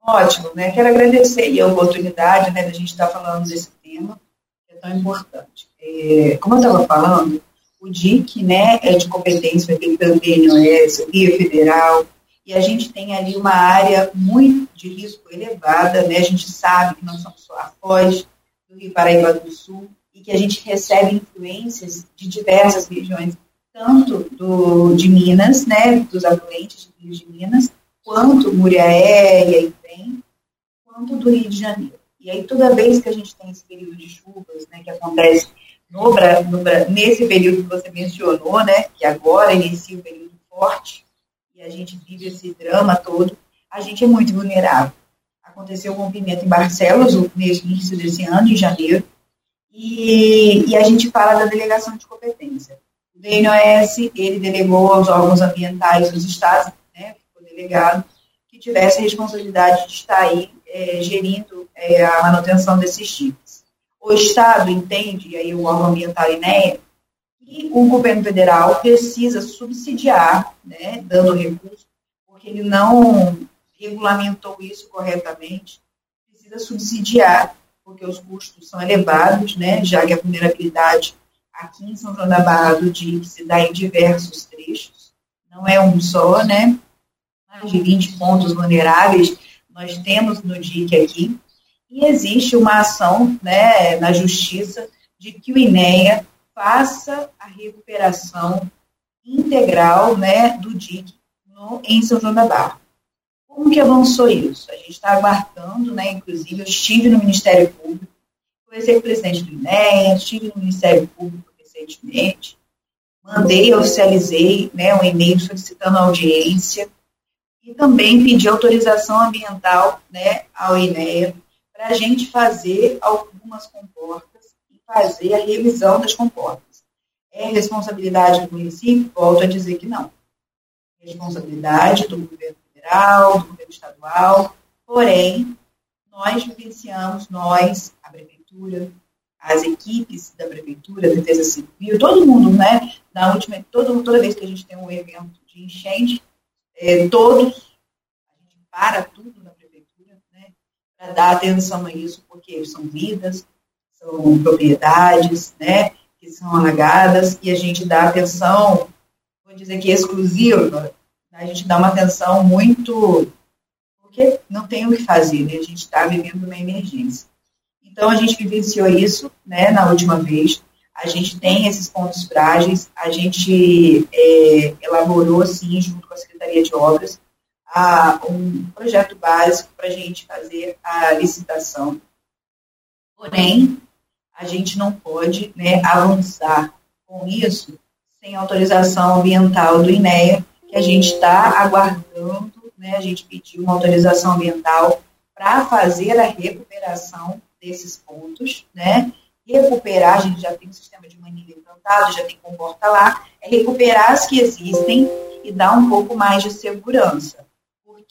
Ótimo, né? Quero agradecer a oportunidade né, da gente estar falando desse tema, que é tão importante. É, como eu estava falando, o DIC né, é de competência pelo PNOS, o Guia Federal, e a gente tem ali uma área muito de risco elevada, né? A gente sabe que nós somos só a Foz do Rio Paraíba do Sul, e que a gente recebe influências de diversas regiões, tanto do, de Minas, né, dos afluentes do Rio de Minas, quanto Muriaé e Itrem, quanto do Rio de Janeiro. E aí, toda vez que a gente tem esse período de chuvas, né, que acontece no, no, nesse período que você mencionou, né, que agora inicia o período forte, e a gente vive esse drama todo, a gente é muito vulnerável. Aconteceu o rompimento em Barcelos, no início desse ano, em janeiro, e, e a gente fala da delegação de competência. O DNOS, ele delegou aos órgãos ambientais dos estados, né, ficou delegado, que tivesse a responsabilidade de estar aí é, gerindo é, a manutenção desses diques. O Estado entende, e aí o órgão ambiental INEA, que o governo federal precisa subsidiar, né, dando recursos, porque ele não regulamentou isso corretamente, precisa subsidiar porque os custos são elevados, né, já que a vulnerabilidade aqui em São João da Barra do DIC se dá em diversos trechos, não é um só, né, mais de 20 pontos vulneráveis nós temos no DIC aqui, e existe uma ação né, na justiça de que o INEA faça a recuperação integral né, do DIC no, em São João da Barra. Como que avançou isso? A gente está aguardando, né, inclusive eu estive no Ministério Público, conversei com o presidente do INEA, estive no Ministério Público recentemente, mandei, oficializei né, um e-mail solicitando audiência e também pedi autorização ambiental né, ao INEA para a gente fazer algumas comportas e fazer a revisão das comportas. É responsabilidade do município? Volto a dizer que não. Responsabilidade do governo federal, do governo estadual, porém, nós vivenciamos, nós, a prefeitura, as equipes da prefeitura, defesa civil, todo mundo, né? Na última, todo, toda vez que a gente tem um evento de enchente, é, todos, a gente para tudo na prefeitura, né? Para dar atenção a isso, porque são vidas, são propriedades, né? Que são alagadas, e a gente dá atenção, vou dizer que exclusiva, a gente dá uma atenção muito. porque não tem o que fazer, né? A gente está vivendo uma emergência. Então, a gente vivenciou isso né, na última vez. A gente tem esses pontos frágeis. A gente é, elaborou, sim, junto com a Secretaria de Obras, a, um projeto básico para a gente fazer a licitação. Porém, a gente não pode né, avançar com isso sem autorização ambiental do INEA, que a gente está aguardando, né, a gente pediu uma autorização ambiental para fazer a recuperação desses pontos, né, recuperar, a gente já tem um sistema de manilha implantado, já tem comporta lá, é recuperar as que existem e dar um pouco mais de segurança,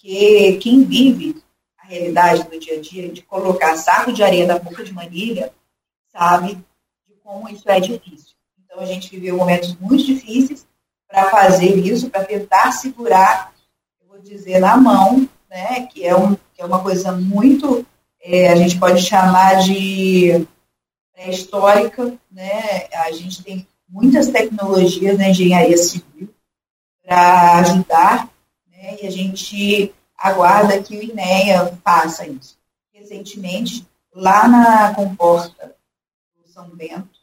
porque quem vive a realidade do dia a dia de colocar saco de areia na boca de manilha sabe de como isso é difícil. Então a gente viveu momentos muito difíceis para fazer isso, para tentar segurar, eu vou dizer, na mão, né, que é, um, que é uma coisa muito, é, a gente pode chamar de pré-histórica, né, a gente tem muitas tecnologias na engenharia civil para ajudar, né, e a gente aguarda que o INEA faça isso. Recentemente, lá na comporta do São Bento,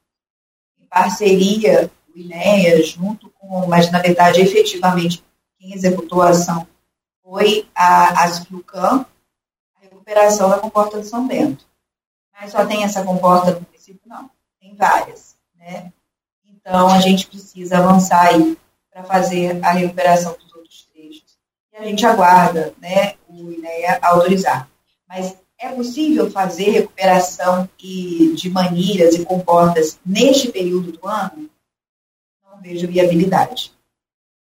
em parceria o INEA, junto com, mas na verdade, efetivamente, quem executou a ação foi a Asflucam, a recuperação da comporta do São Bento. Mas só tem essa comporta no município? Não, tem várias. Né? Então, a gente precisa avançar aí para fazer a recuperação. E a gente aguarda né, o INEA autorizar. Mas é possível fazer recuperação e, de manilhas e comportas neste período do ano? não vejo viabilidade.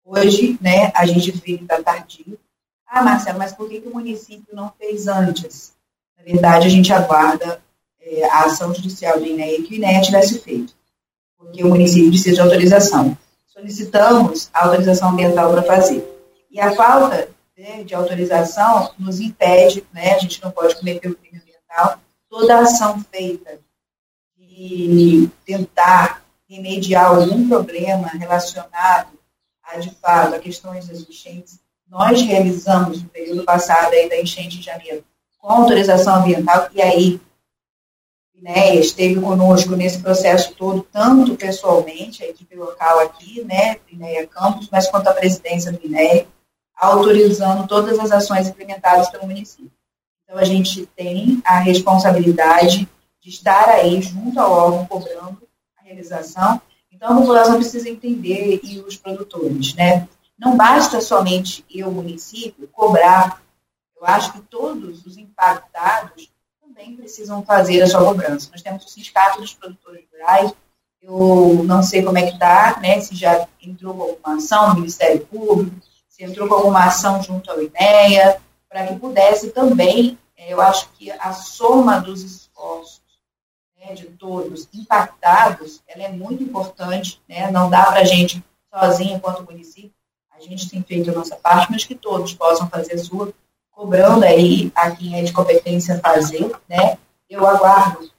Hoje, né, a gente que está tardio. Ah, Marcelo, mas por que, que o município não fez antes? Na verdade, a gente aguarda é, a ação judicial do INEA que o INEA tivesse feito, porque o município precisa de autorização. Solicitamos a autorização ambiental para fazer. E a falta né, de autorização nos impede, né, a gente não pode cometer o crime ambiental, toda ação feita de tentar remediar algum problema relacionado a, de fato, a questões das enchentes, nós realizamos no período passado aí da enchente de janeiro com autorização ambiental, e aí INEA esteve conosco nesse processo todo, tanto pessoalmente, a equipe local aqui, né, INEA Campos, mas quanto a presidência do INEA, autorizando todas as ações implementadas pelo município. Então, a gente tem a responsabilidade de estar aí junto ao órgão cobrando realização. Então, a população precisa entender e os produtores, né? Não basta somente eu, município, cobrar Eu acho que todos os impactados também precisam fazer a sua cobrança. Nós temos o Sindicato dos Produtores Rurais, eu não sei como é que está, né, se já entrou alguma ação no Ministério Público, entrou com alguma ação junto ao INEA, para que pudesse também, é, eu acho que a soma dos esforços né, de todos impactados, ela é muito importante, né, não dá para a gente sozinho, enquanto município, a gente tem feito a nossa parte, mas que todos possam fazer a sua, cobrando aí a quem é de competência fazer, né, eu aguardo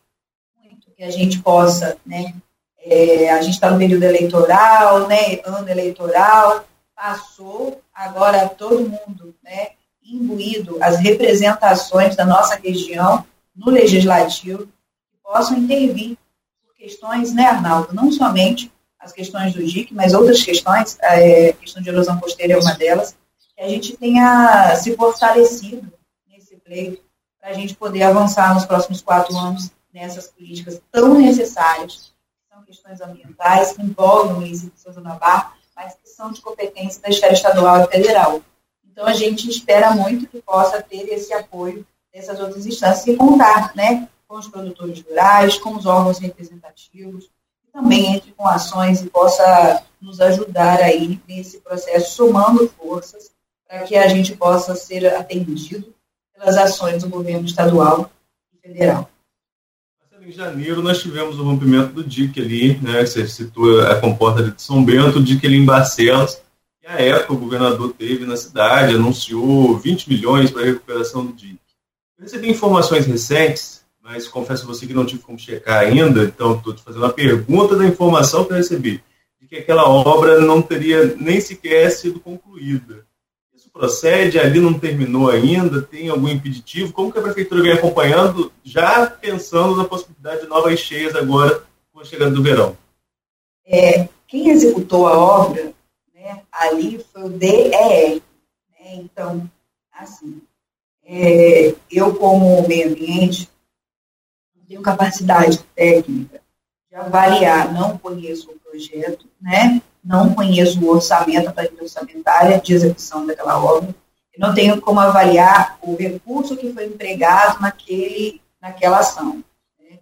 muito que a gente possa, né, é, a gente está no período eleitoral, né, ano eleitoral, passou, agora todo mundo, né, imbuído as representações da nossa região no legislativo, que possam intervir por questões, né, Arnaldo, não somente as questões do DIC, mas outras questões, é, a questão de erosão costeira é uma delas, que a gente tenha se fortalecido nesse pleito para a gente poder avançar nos próximos quatro anos nessas políticas tão necessárias questões ambientais que envolvem o município de São da Barra, que são de competência da esfera estadual e federal. Então, a gente espera muito que possa ter esse apoio dessas outras instâncias e contar né, com os produtores rurais, com os órgãos representativos, e também entre com ações e possa nos ajudar aí nesse processo, somando forças para que a gente possa ser atendido pelas ações do governo estadual e federal em janeiro nós tivemos o rompimento do dique ali, né? Você citou a comporta de São Bento, o dique ali em Barcelos. E a época o governador teve na cidade, anunciou 20 milhões para a recuperação do dique. Eu recebi informações recentes, mas confesso a você que não tive como checar ainda, então estou te fazendo a pergunta da informação que eu recebi, de que aquela obra não teria nem sequer sido concluída procede, ali não terminou ainda, tem algum impeditivo? Como que a prefeitura vem acompanhando, já pensando na possibilidade de novas cheias agora com a chegada do verão? É, quem executou a obra né, ali foi o DER. Né, então, assim, é, eu como meio ambiente tenho capacidade técnica de avaliar, não conheço o projeto, né? Não conheço o orçamento, a planilha orçamentária de execução daquela obra, não tenho como avaliar o recurso que foi empregado naquele, naquela ação. Né?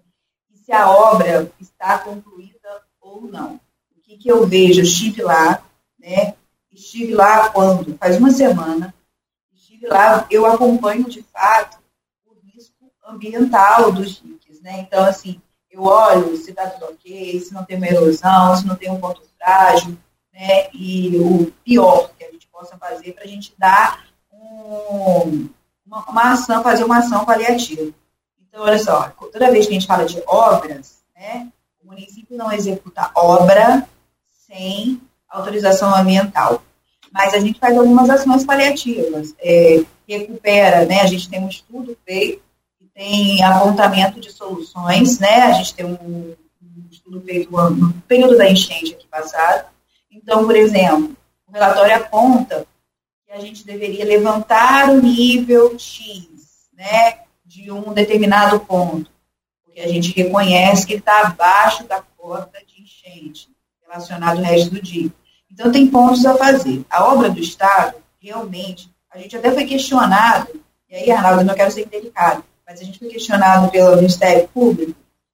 E se a obra está concluída ou não. O que, que eu vejo? Eu estive lá, né? estive lá quando? Faz uma semana, estive lá, eu acompanho de fato o risco ambiental dos diques. Né? Então, assim, eu olho se está tudo ok, se não tem uma erosão, se não tem um ponto frágil, né, e o pior que a gente possa fazer para a gente dar um, uma, uma, ação, fazer uma ação paliativa. Então, olha só, toda vez que a gente fala de obras, né, o município não executa obra sem autorização ambiental. Mas a gente faz algumas ações paliativas, é, recupera, né, a gente tem um estudo feito, tem apontamento de soluções, né, a gente tem um estudo feito no período da enchente aqui passado. Então, por exemplo, o relatório aponta que a gente deveria levantar o nível X, né, de um determinado ponto, porque a gente reconhece que está abaixo da cota de enchente relacionado ao resto do dia. Então, tem pontos a fazer. A obra do Estado, realmente, a gente até foi questionado, e aí, Arnaldo, eu não quero ser delicado, mas a gente foi questionado pelo Ministério Público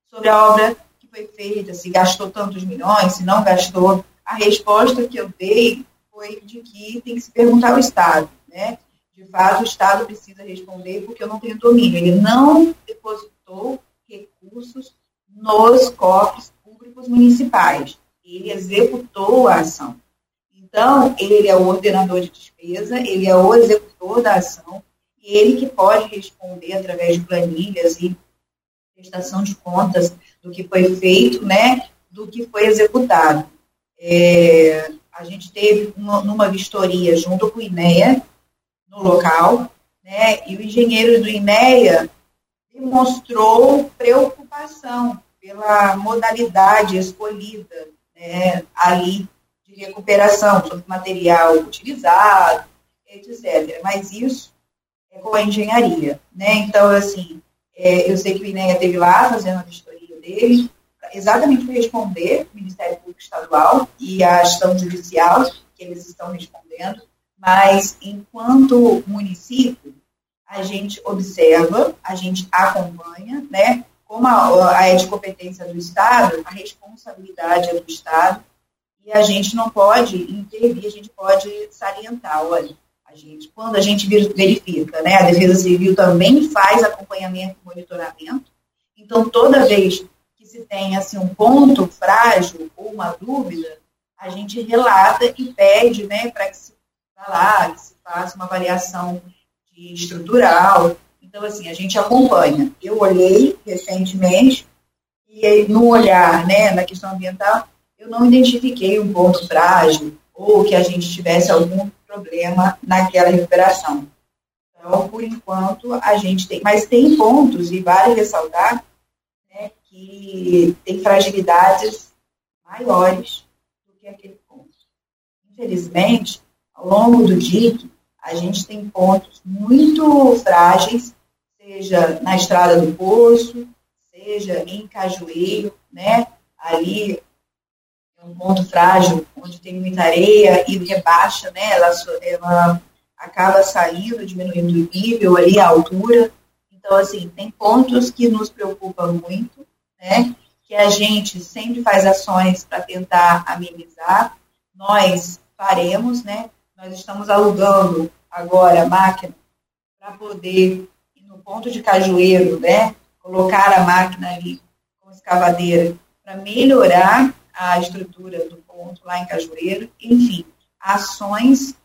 sobre a obra foi feita, se gastou tantos milhões, se não gastou. A resposta que eu dei foi de que tem que se perguntar ao Estado, né? De fato, o Estado precisa responder porque eu não tenho domínio. Ele não depositou recursos nos cofres públicos municipais. Ele executou a ação. Então, ele é o ordenador de despesa, ele é o executor da ação, e ele que pode responder através de planilhas e prestação de contas do que foi feito, né, do que foi executado. É, a gente teve uma, numa vistoria junto com o INEA, no local, né, e o engenheiro do INEA demonstrou preocupação pela modalidade escolhida né, ali de recuperação, sobre material utilizado, etc. Mas isso é com a engenharia. Né? Então, assim, é, eu sei que o INEA esteve lá fazendo a vistoria deles, exatamente para responder o Ministério Público Estadual e a gestão judicial, que eles estão respondendo, mas enquanto município, a gente observa, a gente acompanha, né? Como a, a é de competência do Estado, a responsabilidade é do Estado, e a gente não pode intervir, a gente pode salientar, olha, gente, quando a gente verifica, né, a Defesa Civil também faz acompanhamento e monitoramento, então toda vez que se tem assim um ponto frágil ou uma dúvida, a gente relata e pede, né, para que se vá lá, que se faça uma avaliação estrutural. Então, assim, a gente acompanha. Eu olhei recentemente e no olhar, né, na questão ambiental, eu não identifiquei um ponto frágil ou que a gente tivesse algum problema naquela recuperação. Então, por enquanto, a gente tem, mas tem pontos, e vale ressaltar, né, que tem fragilidades maiores do que aquele ponto. Infelizmente, ao longo do DIC, a gente tem pontos muito frágeis, seja na estrada do Poço, seja em Cajueiro, né? Ali um ponto frágil, onde tem muita areia e rebaixa, né? Ela, ela acaba saindo, diminuindo o nível ali, a altura. Então, assim, tem pontos que nos preocupam muito, né? Que a gente sempre faz ações para tentar amenizar. Nós faremos, né? Nós estamos alugando agora a máquina para poder no ponto de cajueiro, né? Colocar a máquina ali com escavadeira para melhorar a estrutura do ponto lá em Cajueiro, enfim, ações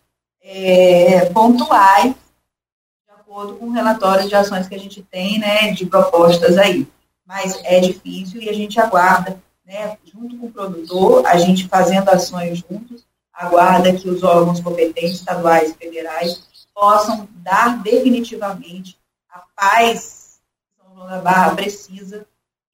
é, pontuais de acordo com o relatório de ações que a gente tem, né, de propostas aí. Mas é difícil e a gente aguarda, né, junto com o produtor, a gente fazendo ações juntos, aguarda que os órgãos competentes estaduais e federais possam dar definitivamente a paz que São João da Barra precisa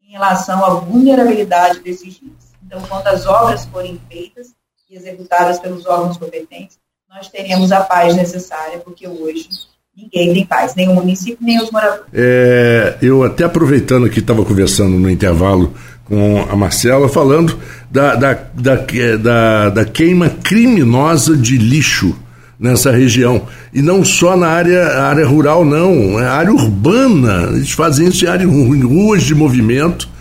em relação à vulnerabilidade desses rios. Então, quando as obras forem feitas e executadas pelos órgãos competentes, nós teremos a paz necessária, porque hoje ninguém tem paz, nem o município, nem os moradores. É, eu até aproveitando que estava conversando no intervalo com a Marcela, falando da, da, da, da, da queima criminosa de lixo nessa região. E não só na área, área rural, não, é área urbana. Eles fazem isso em, ruas de movimento.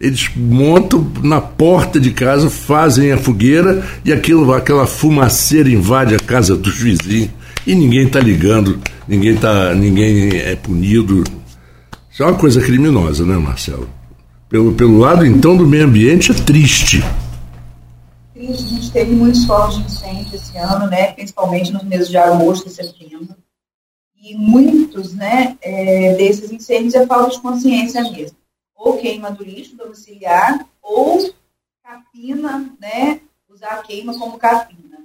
Eles montam na porta de casa, fazem a fogueira e aquilo, aquela fumaceira invade a casa dos vizinhos e ninguém está ligando, ninguém, tá, ninguém é punido. Isso é uma coisa criminosa, né, Marcelo? Pelo, pelo lado, então, do meio ambiente, é triste. Triste, a gente teve muitos focos de incêndio esse ano, né, principalmente nos meses de agosto e setembro. E muitos né, é, desses incêndios é falta de consciência mesmo. Ou queima do lixo domiciliar, ou capina, né, usar a queima como capina.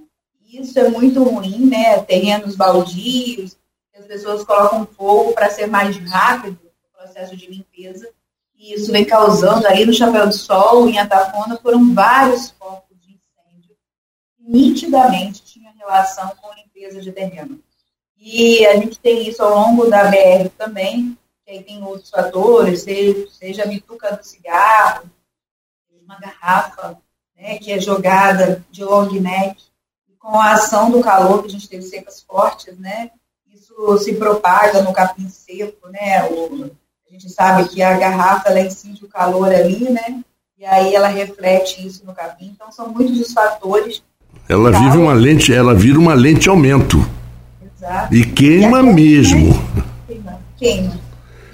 Isso é muito ruim, né, terrenos baldios, as pessoas colocam fogo para ser mais rápido o processo de limpeza e isso vem causando aí no Chapéu do Sol, em Atafona, foram vários focos de incêndio nitidamente tinha relação com limpeza de terreno. E a gente tem isso ao longo da BR também, que aí tem outros fatores, seja, seja a bituca do cigarro, uma garrafa né, que é jogada de long neck, com a ação do calor, que a gente teve secas fortes, né, isso se propaga no capim seco, né, o, a gente sabe que a garrafa ela incide o calor ali, né? E aí ela reflete isso no capim. Então são muitos os fatores. Ela vive uma lente, ela vira uma lente aumento. Exato. E queima e mesmo. Queima, queima.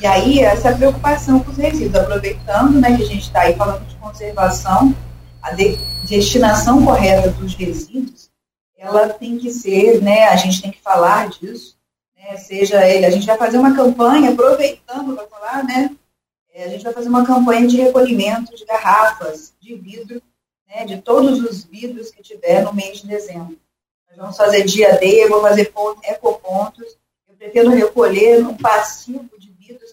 E aí essa preocupação com os resíduos, aproveitando, né, que a gente está aí falando de conservação, a de, destinação correta dos resíduos, ela tem que ser, né, a gente tem que falar disso, né, seja ele, a gente vai fazer uma campanha, aproveitando para falar, né, é, a gente vai fazer uma campanha de recolhimento de garrafas de vidro, né, de todos os vidros que tiver no mês de dezembro. Nós vamos fazer dia D, vou fazer ponto, ecopontos, eu pretendo recolher um passivo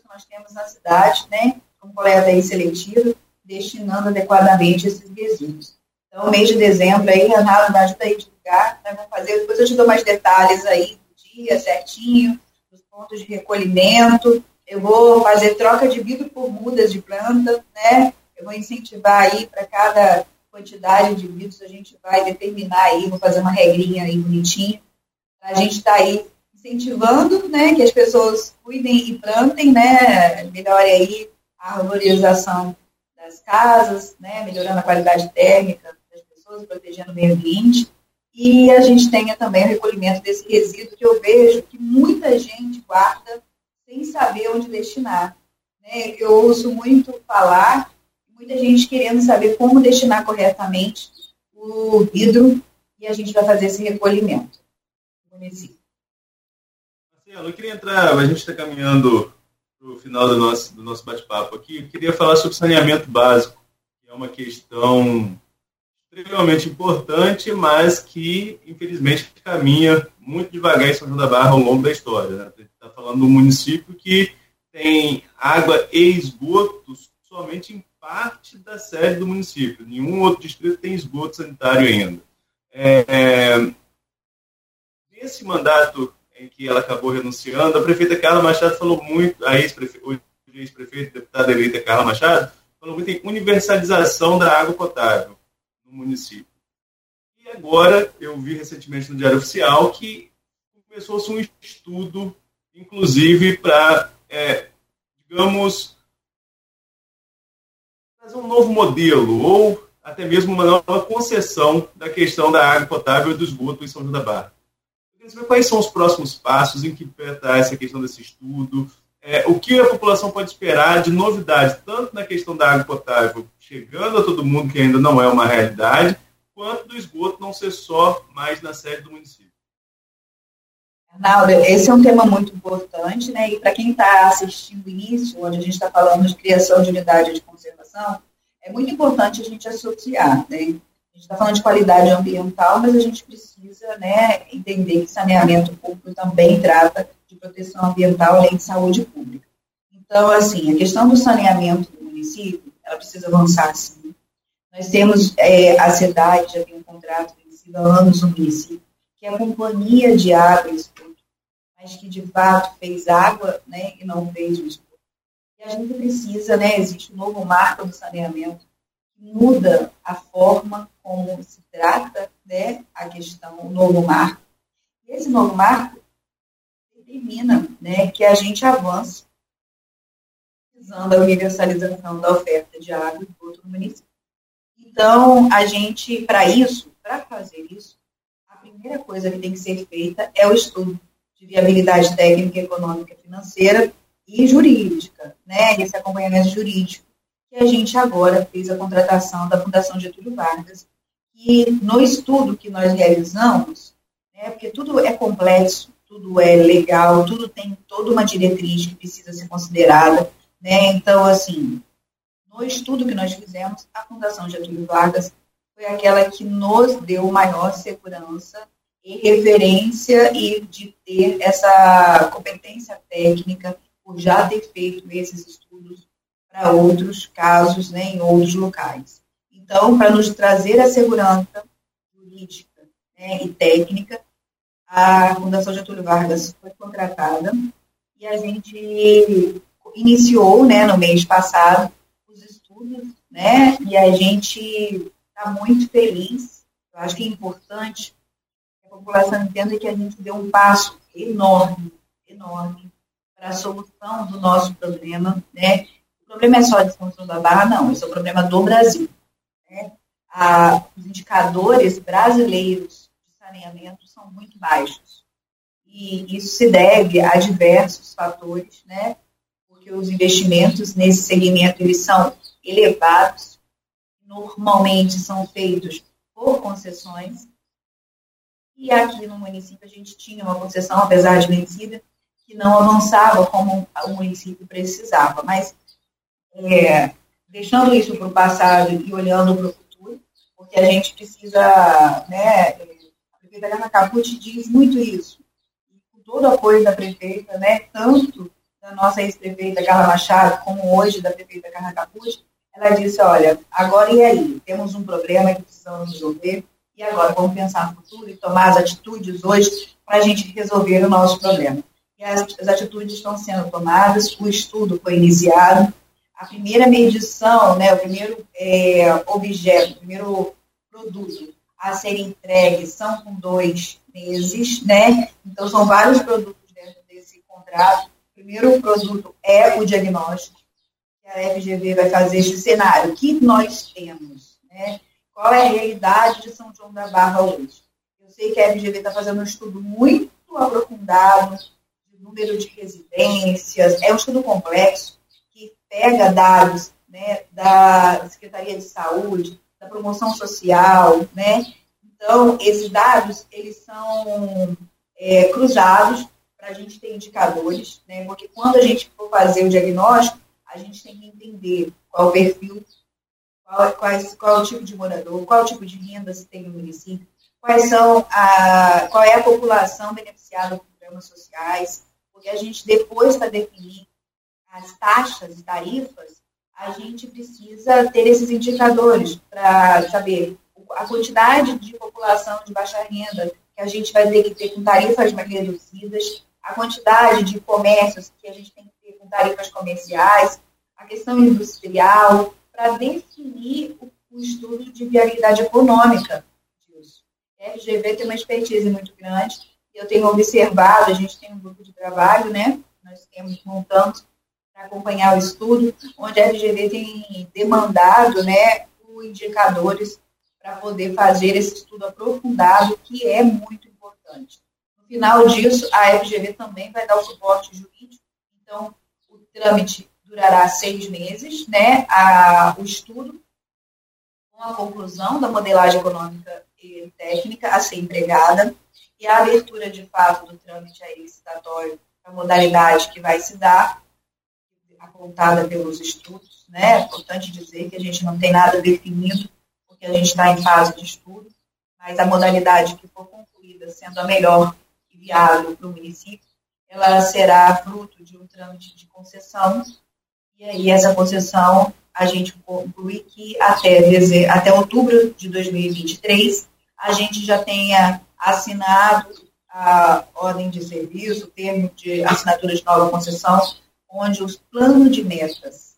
nós temos na cidade, né, com coleta aí seletiva, destinando adequadamente esses resíduos. Então, mês de dezembro aí, Renato, me ajuda aí a divulgar, nós vamos fazer, depois eu te dou mais detalhes aí dia certinho, os pontos de recolhimento. Eu vou fazer troca de vidro por mudas de planta, né? Eu vou incentivar aí para cada quantidade de vidros, a gente vai determinar aí, vou fazer uma regrinha aí bonitinha, a gente estar tá aí incentivando, né, que as pessoas cuidem e plantem, né, melhore aí a arborização das casas, né, melhorando a qualidade térmica das pessoas, protegendo o meio ambiente, e a gente tenha também o recolhimento desse resíduo que eu vejo que muita gente guarda sem saber onde destinar. Né? Eu ouço muito falar, muita gente querendo saber como destinar corretamente o vidro e a gente vai fazer esse recolhimento no município. Eu queria entrar, a gente está caminhando para o final do nosso, do nosso bate-papo aqui, eu queria falar sobre saneamento básico, que é uma questão extremamente importante, mas que, infelizmente, caminha muito devagar em São João da Barra ao longo da história. Né? A gente está falando de um município que tem água e esgotos somente em parte da sede do município. Nenhum outro distrito tem esgoto sanitário ainda. É, é nesse mandato em que ela acabou renunciando, a prefeita Carla Machado falou muito, a ex-prefeita, ex-prefeita, deputada eleita Carla Machado, falou muito em universalização da água potável no município. E agora, eu vi recentemente no Diário Oficial que começou-se um estudo, inclusive, para, é, digamos, fazer um novo modelo, ou até mesmo uma nova concessão da questão da água potável e do esgoto em São João da Barra quais são os próximos passos, em que está essa questão desse estudo, é, o que a população pode esperar de novidades, tanto na questão da água potável chegando a todo mundo, que ainda não é uma realidade, quanto do esgoto não ser só mais na sede do município. Arnaldo, esse é um tema muito importante, né? E para quem está assistindo o início, onde a gente está falando de criação de unidade de conservação, é muito importante a gente associar, né? Gente está falando de qualidade ambiental, mas a gente precisa né, entender que saneamento público também trata de proteção ambiental, além de saúde pública. Então, assim, a questão do saneamento do município, ela precisa avançar, sim. Nós temos é, a cidade, já tem um contrato vencido há anos no município, que é a Companhia de Água e Esgoto, mas que, de fato, fez água né, e não fez o esgoto. E a gente precisa, né, existe um novo marco do saneamento, muda a forma como se trata né, a questão, o novo marco. E esse novo marco determina né, que a gente avance visando a universalização da oferta de água e no município. Então, a gente, para isso, para fazer isso, a primeira coisa que tem que ser feita é o estudo de viabilidade técnica, econômica, financeira e jurídica, né? Esse acompanhamento jurídico que a gente agora fez a contratação da Fundação Getúlio Vargas, e no estudo que nós realizamos, né, porque tudo é complexo, tudo é legal, tudo tem toda uma diretriz que precisa ser considerada, né, então, assim, no estudo que nós fizemos, a Fundação Getúlio Vargas foi aquela que nos deu maior segurança e referência e de ter essa competência técnica por já ter feito esses estudos para outros casos né, em outros locais. Então, para nos trazer a segurança jurídica né, e técnica, a Fundação Getúlio Vargas foi contratada e a gente iniciou, né, no mês passado, os estudos, né, e a gente está muito feliz. Eu acho que é importante que a população entenda que a gente deu um passo enorme, enorme para a solução do nosso problema, né, problema é só de São João da Barra, não, esse é o problema do Brasil. Né? Os indicadores brasileiros de saneamento são muito baixos. E isso se deve a diversos fatores, né? porque os investimentos nesse segmento eles são elevados, normalmente são feitos por concessões, e aqui no município a gente tinha uma concessão, apesar de vencida, que não avançava como o município precisava. Mas é, deixando isso para o passado e olhando para o futuro, porque a gente precisa, né, a prefeita Ana Capucci diz muito isso, com todo o apoio da prefeita, né, tanto da nossa ex-prefeita Carla Machado, como hoje da prefeita Carla Capucci, ela disse, olha, agora e aí? Temos um problema que precisamos resolver, e agora vamos pensar no futuro e tomar as atitudes hoje para a gente resolver o nosso problema. E as, as atitudes estão sendo tomadas, o estudo foi iniciado, a primeira medição, né, o primeiro é, objeto, o primeiro produto a serem entregues são com dois meses, né? Então, são vários produtos dentro desse contrato. O primeiro produto é o diagnóstico, que a FGV vai fazer este cenário. O que nós temos, né? Qual é a realidade de São João da Barra hoje? Eu sei que a FGV está fazendo um estudo muito aprofundado de número de residências, é um estudo complexo pega dados né, da Secretaria de Saúde, da promoção social, né? Então, esses dados, eles são é, cruzados para a gente ter indicadores, né? Porque quando a gente for fazer o diagnóstico, a gente tem que entender qual o perfil, qual, quais, qual o tipo de morador, qual o tipo de renda se tem no município, quais são a, qual é a população beneficiada por programas sociais, porque a gente, depois para definir as taxas e tarifas, a gente precisa ter esses indicadores para saber a quantidade de população de baixa renda que a gente vai ter que ter com tarifas mais reduzidas, a quantidade de comércios que a gente tem que ter com tarifas comerciais, a questão industrial, para definir o, o, estudo de viabilidade econômica disso. A FGV tem uma expertise muito grande, eu tenho observado, a gente tem um grupo de trabalho, né? Nós temos montando acompanhar o estudo, onde a FGV tem demandado, né, indicadores para poder fazer esse estudo aprofundado, que é muito importante. No final disso, a FGV também vai dar o suporte jurídico, então o trâmite durará seis meses, né, a, o estudo, com a conclusão da modelagem econômica e técnica a ser empregada, e a abertura de fato do trâmite aí licitatório, a modalidade que vai se dar, apontada pelos estudos, né? É importante dizer que a gente não tem nada definido, porque a gente está em fase de estudo, mas a modalidade que for concluída sendo a melhor e viável para o município, ela será fruto de um trâmite de concessão, e aí essa concessão a gente conclui que até, até outubro de 2023 a gente já tenha assinado a ordem de serviço, o termo de assinatura de nova concessão, onde os planos de metas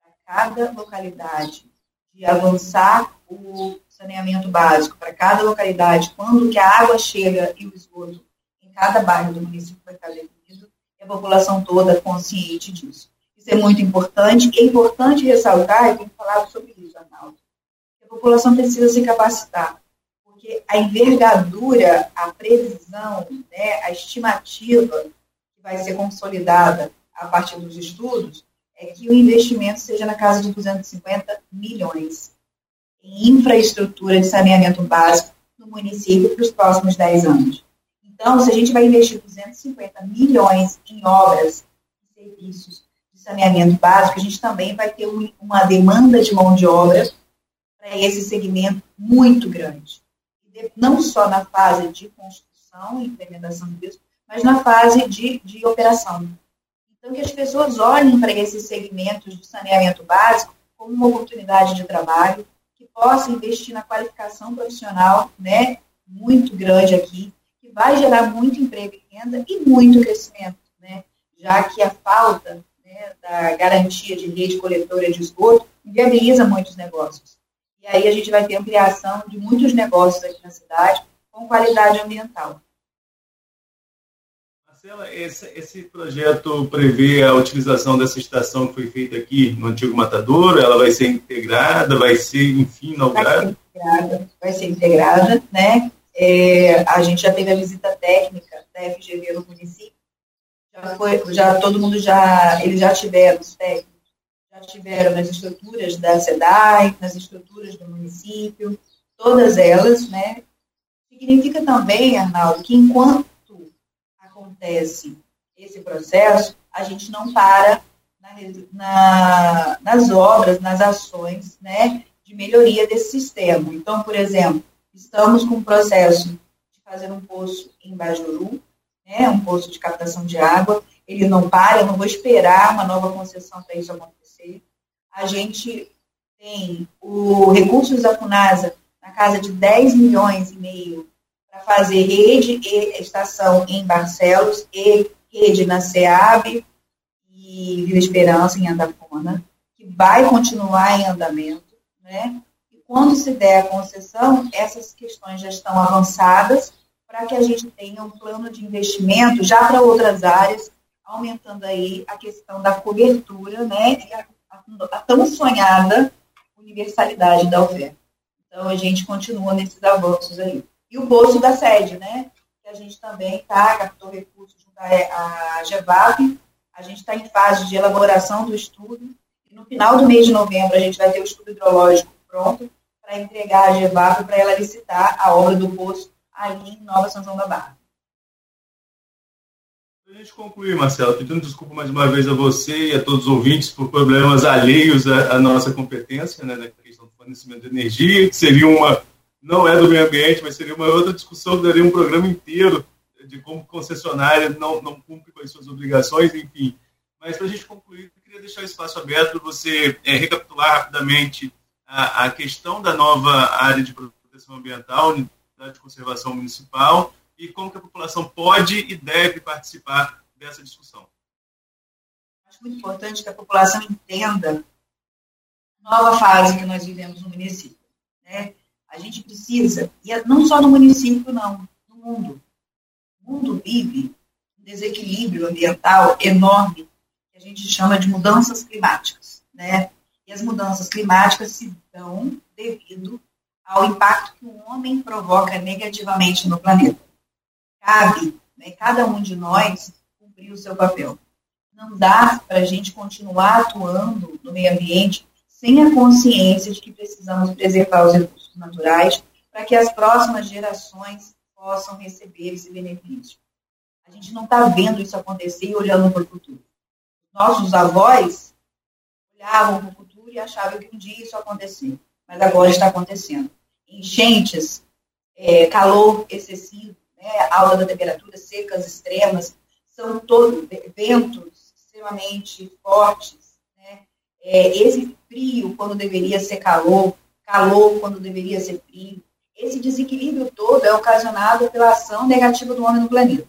para cada localidade, de avançar o saneamento básico para cada localidade, quando que a água chega e o esgoto em cada bairro do município vai estar definido, e a população toda consciente disso. Isso é muito importante, é importante ressaltar, e tenho falado sobre isso, Arnaldo, que a população precisa se capacitar, porque a envergadura, a previsão, né, a estimativa que vai ser consolidada a partir dos estudos, é que o investimento seja na casa de 250 milhões em infraestrutura de saneamento básico no município para os próximos 10 anos. Então, se a gente vai investir 250 milhões em obras e serviços de saneamento básico, a gente também vai ter uma demanda de mão de obra para esse segmento muito grande. Não só na fase de construção e implementação disso, mas na fase de, de operação. Então, que as pessoas olhem para esses segmentos de saneamento básico como uma oportunidade de trabalho, que possam investir na qualificação profissional, né, muito grande aqui, que vai gerar muito emprego e renda e muito crescimento, né, já que a falta né, da garantia de rede coletora de esgoto inviabiliza muitos negócios. E aí a gente vai ter ampliação de muitos negócios aqui na cidade com qualidade ambiental. Marcela, esse, esse, projeto prevê a utilização dessa estação que foi feita aqui no antigo Matadouro? Ela vai ser integrada, vai ser, enfim, inaugurada? Vai ser integrada, vai ser integrada né? É, a gente já teve a visita técnica da FGV no município, já foi, já todo mundo já, eles já tiveram, os técnicos, já tiveram nas estruturas da SEDAI, nas estruturas do município, todas elas, né? Significa também, Arnaldo, que enquanto acontece esse processo, a gente não para na, na, nas obras, nas ações né, de melhoria desse sistema. Então, por exemplo, estamos com o processo de fazer um poço em Bajuru, né, um poço de captação de água. Ele não para, eu não vou esperar uma nova concessão para isso acontecer. A gente tem o recursos da FUNASA na casa de 10 milhões e meio fazer rede e estação em Barcelos e rede na SEAB e Vila Esperança em Andapona, que vai continuar em andamento, né? E quando se der a concessão, essas questões já estão avançadas para que a gente tenha um plano de investimento já para outras áreas, aumentando aí a questão da cobertura, né, e a, a, a tão sonhada universalidade da oferta. Então, a gente continua nesses avanços aí. E o bolso da sede, né, que a gente também está, captou recursos junto à GEVAP, a gente está em fase de elaboração do estudo, e no final do mês de novembro a gente vai ter o estudo hidrológico pronto para entregar a GEVAP para ela licitar a obra do poço ali em Nova São João da Barra. A gente concluir, Marcelo, pedindo desculpa mais uma vez a você e a todos os ouvintes por problemas alheios à, à nossa competência, né, na questão do fornecimento de energia, que seria uma, não é do meio ambiente, mas seria uma outra discussão que daria um programa inteiro de como concessionária não, não cumpre com as suas obrigações, enfim. Mas para a gente concluir, eu queria deixar o espaço aberto para você é, recapitular rapidamente a, a, questão da nova área de proteção ambiental, unidade de conservação municipal, e como que a população pode e deve participar dessa discussão. Acho muito importante que a população entenda a nova fase que nós vivemos no município. Né? A gente precisa, e é não só no município, não, no mundo. O mundo vive um desequilíbrio ambiental enorme, que a gente chama de mudanças climáticas. Né? E as mudanças climáticas se dão devido ao impacto que o homem provoca negativamente no planeta. Cabe, né, cada um de nós, cumprir o seu papel. Não dá para a gente continuar atuando no meio ambiente sem a consciência de que precisamos preservar os recursos naturais para que as próximas gerações possam receber esse benefício. A gente não está vendo isso acontecer e olhando para o futuro. Nossos avós olhavam para o futuro e achavam que um dia isso ia acontecer, mas agora está acontecendo. Enchentes, é, calor excessivo, né, alta da temperatura, secas extremas, são todos ventos extremamente fortes. Né? É, esse frio, quando deveria ser calor, calor, quando deveria ser frio. Esse desequilíbrio todo é ocasionado pela ação negativa do homem no planeta.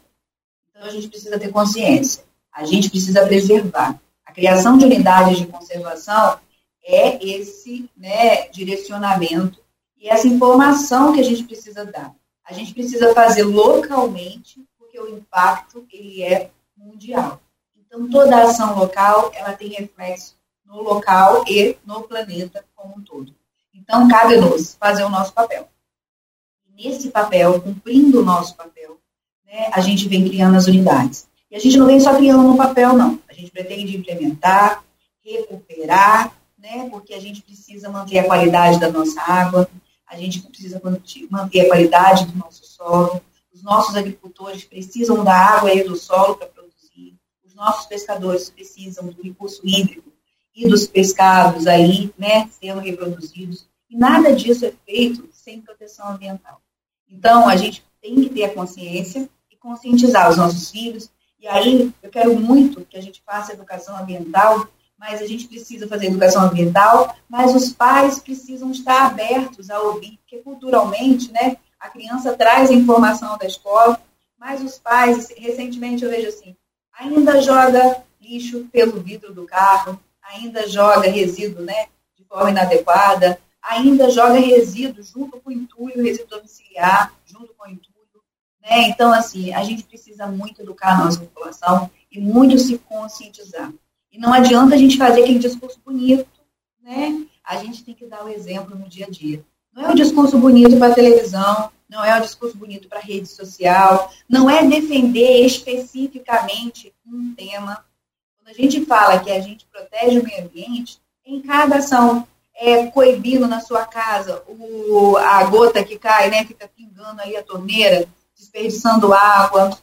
Então, a gente precisa ter consciência. A gente precisa preservar. A criação de unidades de conservação é esse né, direcionamento e essa informação que a gente precisa dar. A gente precisa fazer localmente, porque o impacto ele é mundial. Então, toda ação local ela tem reflexo no local e no planeta como um todo. Então, cabe-nos fazer o nosso papel. Nesse papel, cumprindo o nosso papel, né, a gente vem criando as unidades. E a gente não vem só criando no papel, não. A gente pretende implementar, recuperar, né, porque a gente precisa manter a qualidade da nossa água, a gente precisa manter a qualidade do nosso solo, os nossos agricultores precisam da água e do solo para produzir, os nossos pescadores precisam do recurso hídrico e dos pescados aí, né, sendo reproduzidos, nada disso é feito sem proteção ambiental. Então, a gente tem que ter a consciência e conscientizar os nossos filhos, e aí eu quero muito que a gente faça educação ambiental mas a gente precisa fazer educação ambiental, mas os pais precisam estar abertos a ouvir, porque culturalmente, né, a criança traz a informação da escola, mas os pais, recentemente eu vejo assim, ainda joga lixo pelo vidro do carro, ainda joga resíduo, né, de forma inadequada, ainda joga resíduo junto com o entulho, resíduo domiciliar, junto com o entulho, né, então assim, a gente precisa muito educar a nossa população e muito se conscientizar. E não adianta a gente fazer aquele discurso bonito, né? A gente tem que dar o exemplo no dia a dia. Não é um discurso bonito para televisão, não é um discurso bonito para rede social, não é defender especificamente um tema. Quando a gente fala que a gente protege o meio ambiente, em cada ação, é, coibindo na sua casa o, a gota que cai, né, fica pingando aí a torneira, desperdiçando água,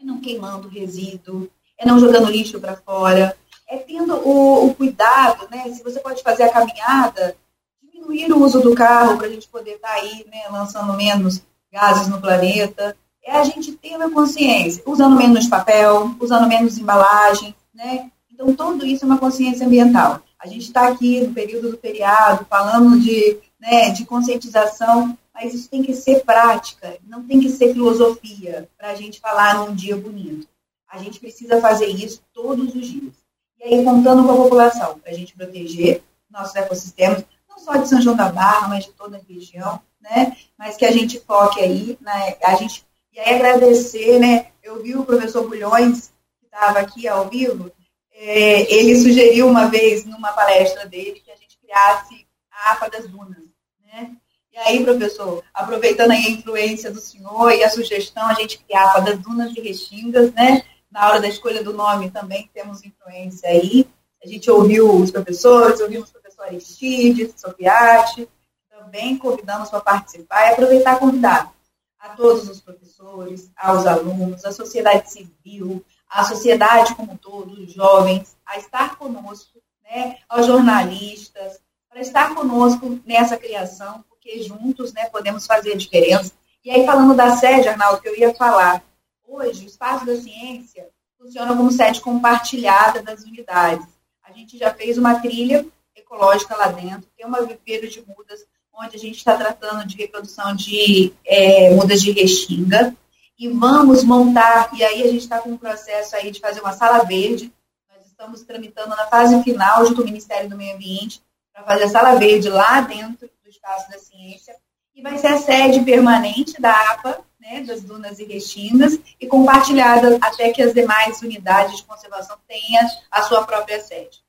é não queimando resíduo, é não jogando lixo para fora, é tendo o, o, cuidado, né? Se você pode fazer a caminhada, diminuir o uso do carro para a gente poder estar tá aí, né, lançando menos gases no planeta. É a gente ter a consciência, usando menos papel, usando menos embalagem, né? Então, tudo isso é uma consciência ambiental. A gente está aqui no período do feriado, falando de, né, de conscientização, mas isso tem que ser prática, não tem que ser filosofia para a gente falar num dia bonito. A gente precisa fazer isso todos os dias e aí contando com a população, para a gente proteger nossos ecossistemas, não só de São João da Barra, mas de toda a região, né? Mas que a gente foque aí, né? A gente, e aí agradecer, né? Eu vi o professor Bulhões, que estava aqui ao vivo, é, ele sugeriu uma vez, numa palestra dele, que a gente criasse a APA das Dunas, né? E aí, professor, aproveitando a influência do senhor e a sugestão, a gente criar a APA das Dunas de Restingas, né? Na hora da escolha do nome também temos influência aí. A gente ouviu os professores, ouvimos o professor Aristides, Sofiati, também convidamos para participar e aproveitar convidar a todos os professores, aos alunos, à sociedade civil, à sociedade como um todo, os jovens, a estar conosco, né, aos jornalistas, para estar conosco nessa criação, porque juntos né, podemos fazer a diferença. E aí, falando da sede, Arnaldo, que eu ia falar, hoje o Espaço da Ciência funciona como sede compartilhada das unidades. A gente já fez uma trilha ecológica lá dentro, tem uma viveiro de mudas, onde a gente está tratando de reprodução de é, mudas de restinga, e vamos montar, e aí a gente está com um processo aí de fazer uma sala verde, nós estamos tramitando na fase final junto ao Ministério do Meio Ambiente, para fazer a sala verde lá dentro do Espaço da Ciência, e vai ser a sede permanente da APA, né, das dunas e restingas, e compartilhada até que as demais unidades de conservação tenham a sua própria sede.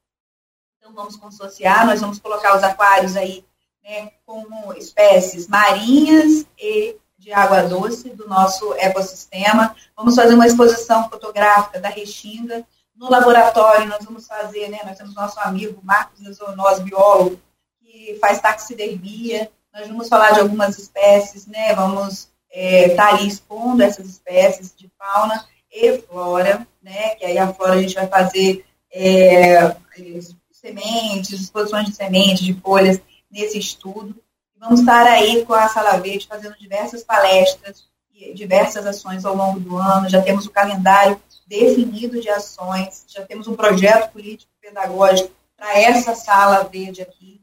Então, vamos consorciar, nós vamos colocar os aquários aí né, como espécies marinhas e de água doce do nosso ecossistema. Vamos fazer uma exposição fotográfica da restinga. No laboratório, nós vamos fazer, né, nós temos nosso amigo Marcos Lezonoz, biólogo, que faz taxidermia. Nós vamos falar de algumas espécies, né, vamos estar é, tá ali expondo essas espécies de fauna e flora, né, que aí a flora a gente vai fazer é, sementes, exposições de sementes, de folhas nesse estudo. Vamos estar aí com a Sala Verde fazendo diversas palestras e diversas ações ao longo do ano. Já temos o calendário definido de ações, já temos um projeto político pedagógico para essa Sala Verde aqui,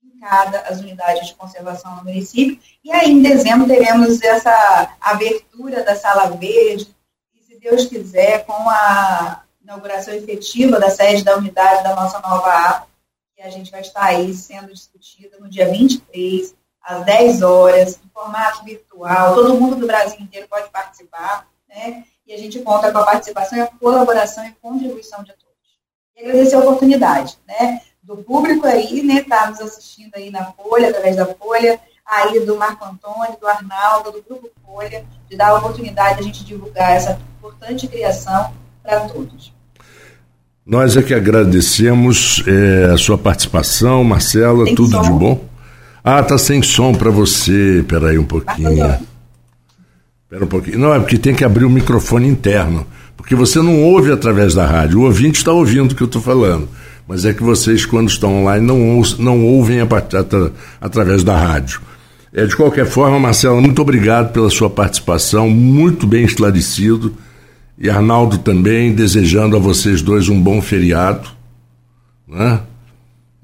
em cada as unidades de conservação no município. E aí, em dezembro, teremos essa abertura da Sala Verde, e se Deus quiser, com a inauguração efetiva da sede da unidade da nossa nova APA, que a gente vai estar aí sendo discutida no dia 23, às 10 horas, em formato virtual. Todo mundo do Brasil inteiro pode participar, né? E a gente conta com a participação e a colaboração e contribuição de todos. E agradecer a oportunidade, né? Do público aí, né? Tá nos assistindo aí na Folha, através da Folha, aí do Marco Antônio, do Arnaldo, do Grupo Folha, de dar a oportunidade de a gente divulgar essa importante criação para todos. Nós é que agradecemos é, a sua participação, Marcela, Tem tudo som? de bom. Ah, tá sem som para você. Espera aí um pouquinho. Espera um pouquinho. Não, é porque tem que abrir o microfone interno. Porque você não ouve através da rádio. O ouvinte está ouvindo o que eu estou falando. Mas é que vocês, quando estão online, não, não ouvem a, através da rádio. É, de qualquer forma, Marcela, muito obrigado pela sua participação, muito bem esclarecido. E Arnaldo também, desejando a vocês dois um bom feriado. Né?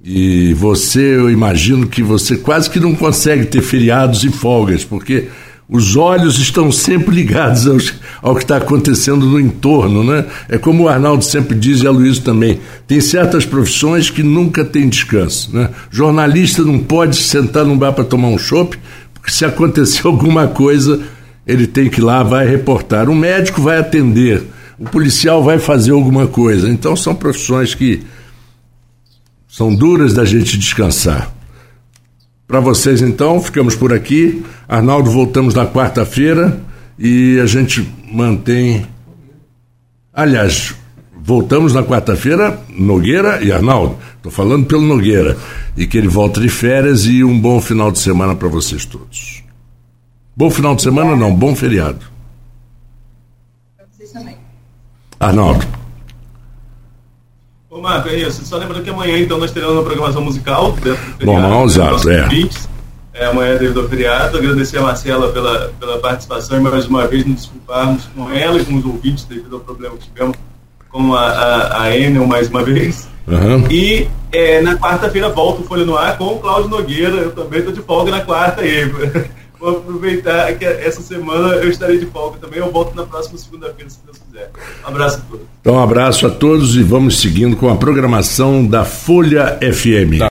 E você, eu imagino que você quase que não consegue ter feriados e folgas, porque os olhos estão sempre ligados aos, ao que está acontecendo no entorno, né? É como o Arnaldo sempre diz e a Luísa também. Tem certas profissões que nunca tem descanso, né? Jornalista não pode sentar num bar para tomar um chopp, porque se acontecer (laughs) alguma coisa, ele tem que ir lá, vai reportar. O médico vai atender, o policial vai fazer alguma coisa. Então são profissões que são duras da gente descansar. Para vocês então, ficamos por aqui. Arnaldo, voltamos na quarta-feira e a gente mantém. Aliás, voltamos na quarta-feira, Nogueira e Arnaldo. Estou falando pelo Nogueira. E que ele volte de férias e um bom final de semana para vocês todos. Bom final de semana, não, bom feriado. Para vocês também. Arnaldo. Ô, Marco, é isso. Só lembrando que amanhã, então, nós teremos uma programação musical. Bom, não, exato, é. é. Amanhã é devido ao feriado. Agradecer a Marcela pela, pela participação e mais uma vez nos desculparmos com ela e com os ouvintes devido ao problema que tivemos com a, a, a Enel mais uma vez. Uhum. E é, na quarta-feira volto o Folha no Ar com o Cláudio Nogueira. Eu também estou de folga na quarta aí. (laughs) Vou aproveitar que essa semana eu estarei de folga também. Eu volto na próxima segunda-feira, se Deus quiser. Um abraço a todos. Então, um abraço a todos e vamos seguindo com a programação da Folha FM. Tá.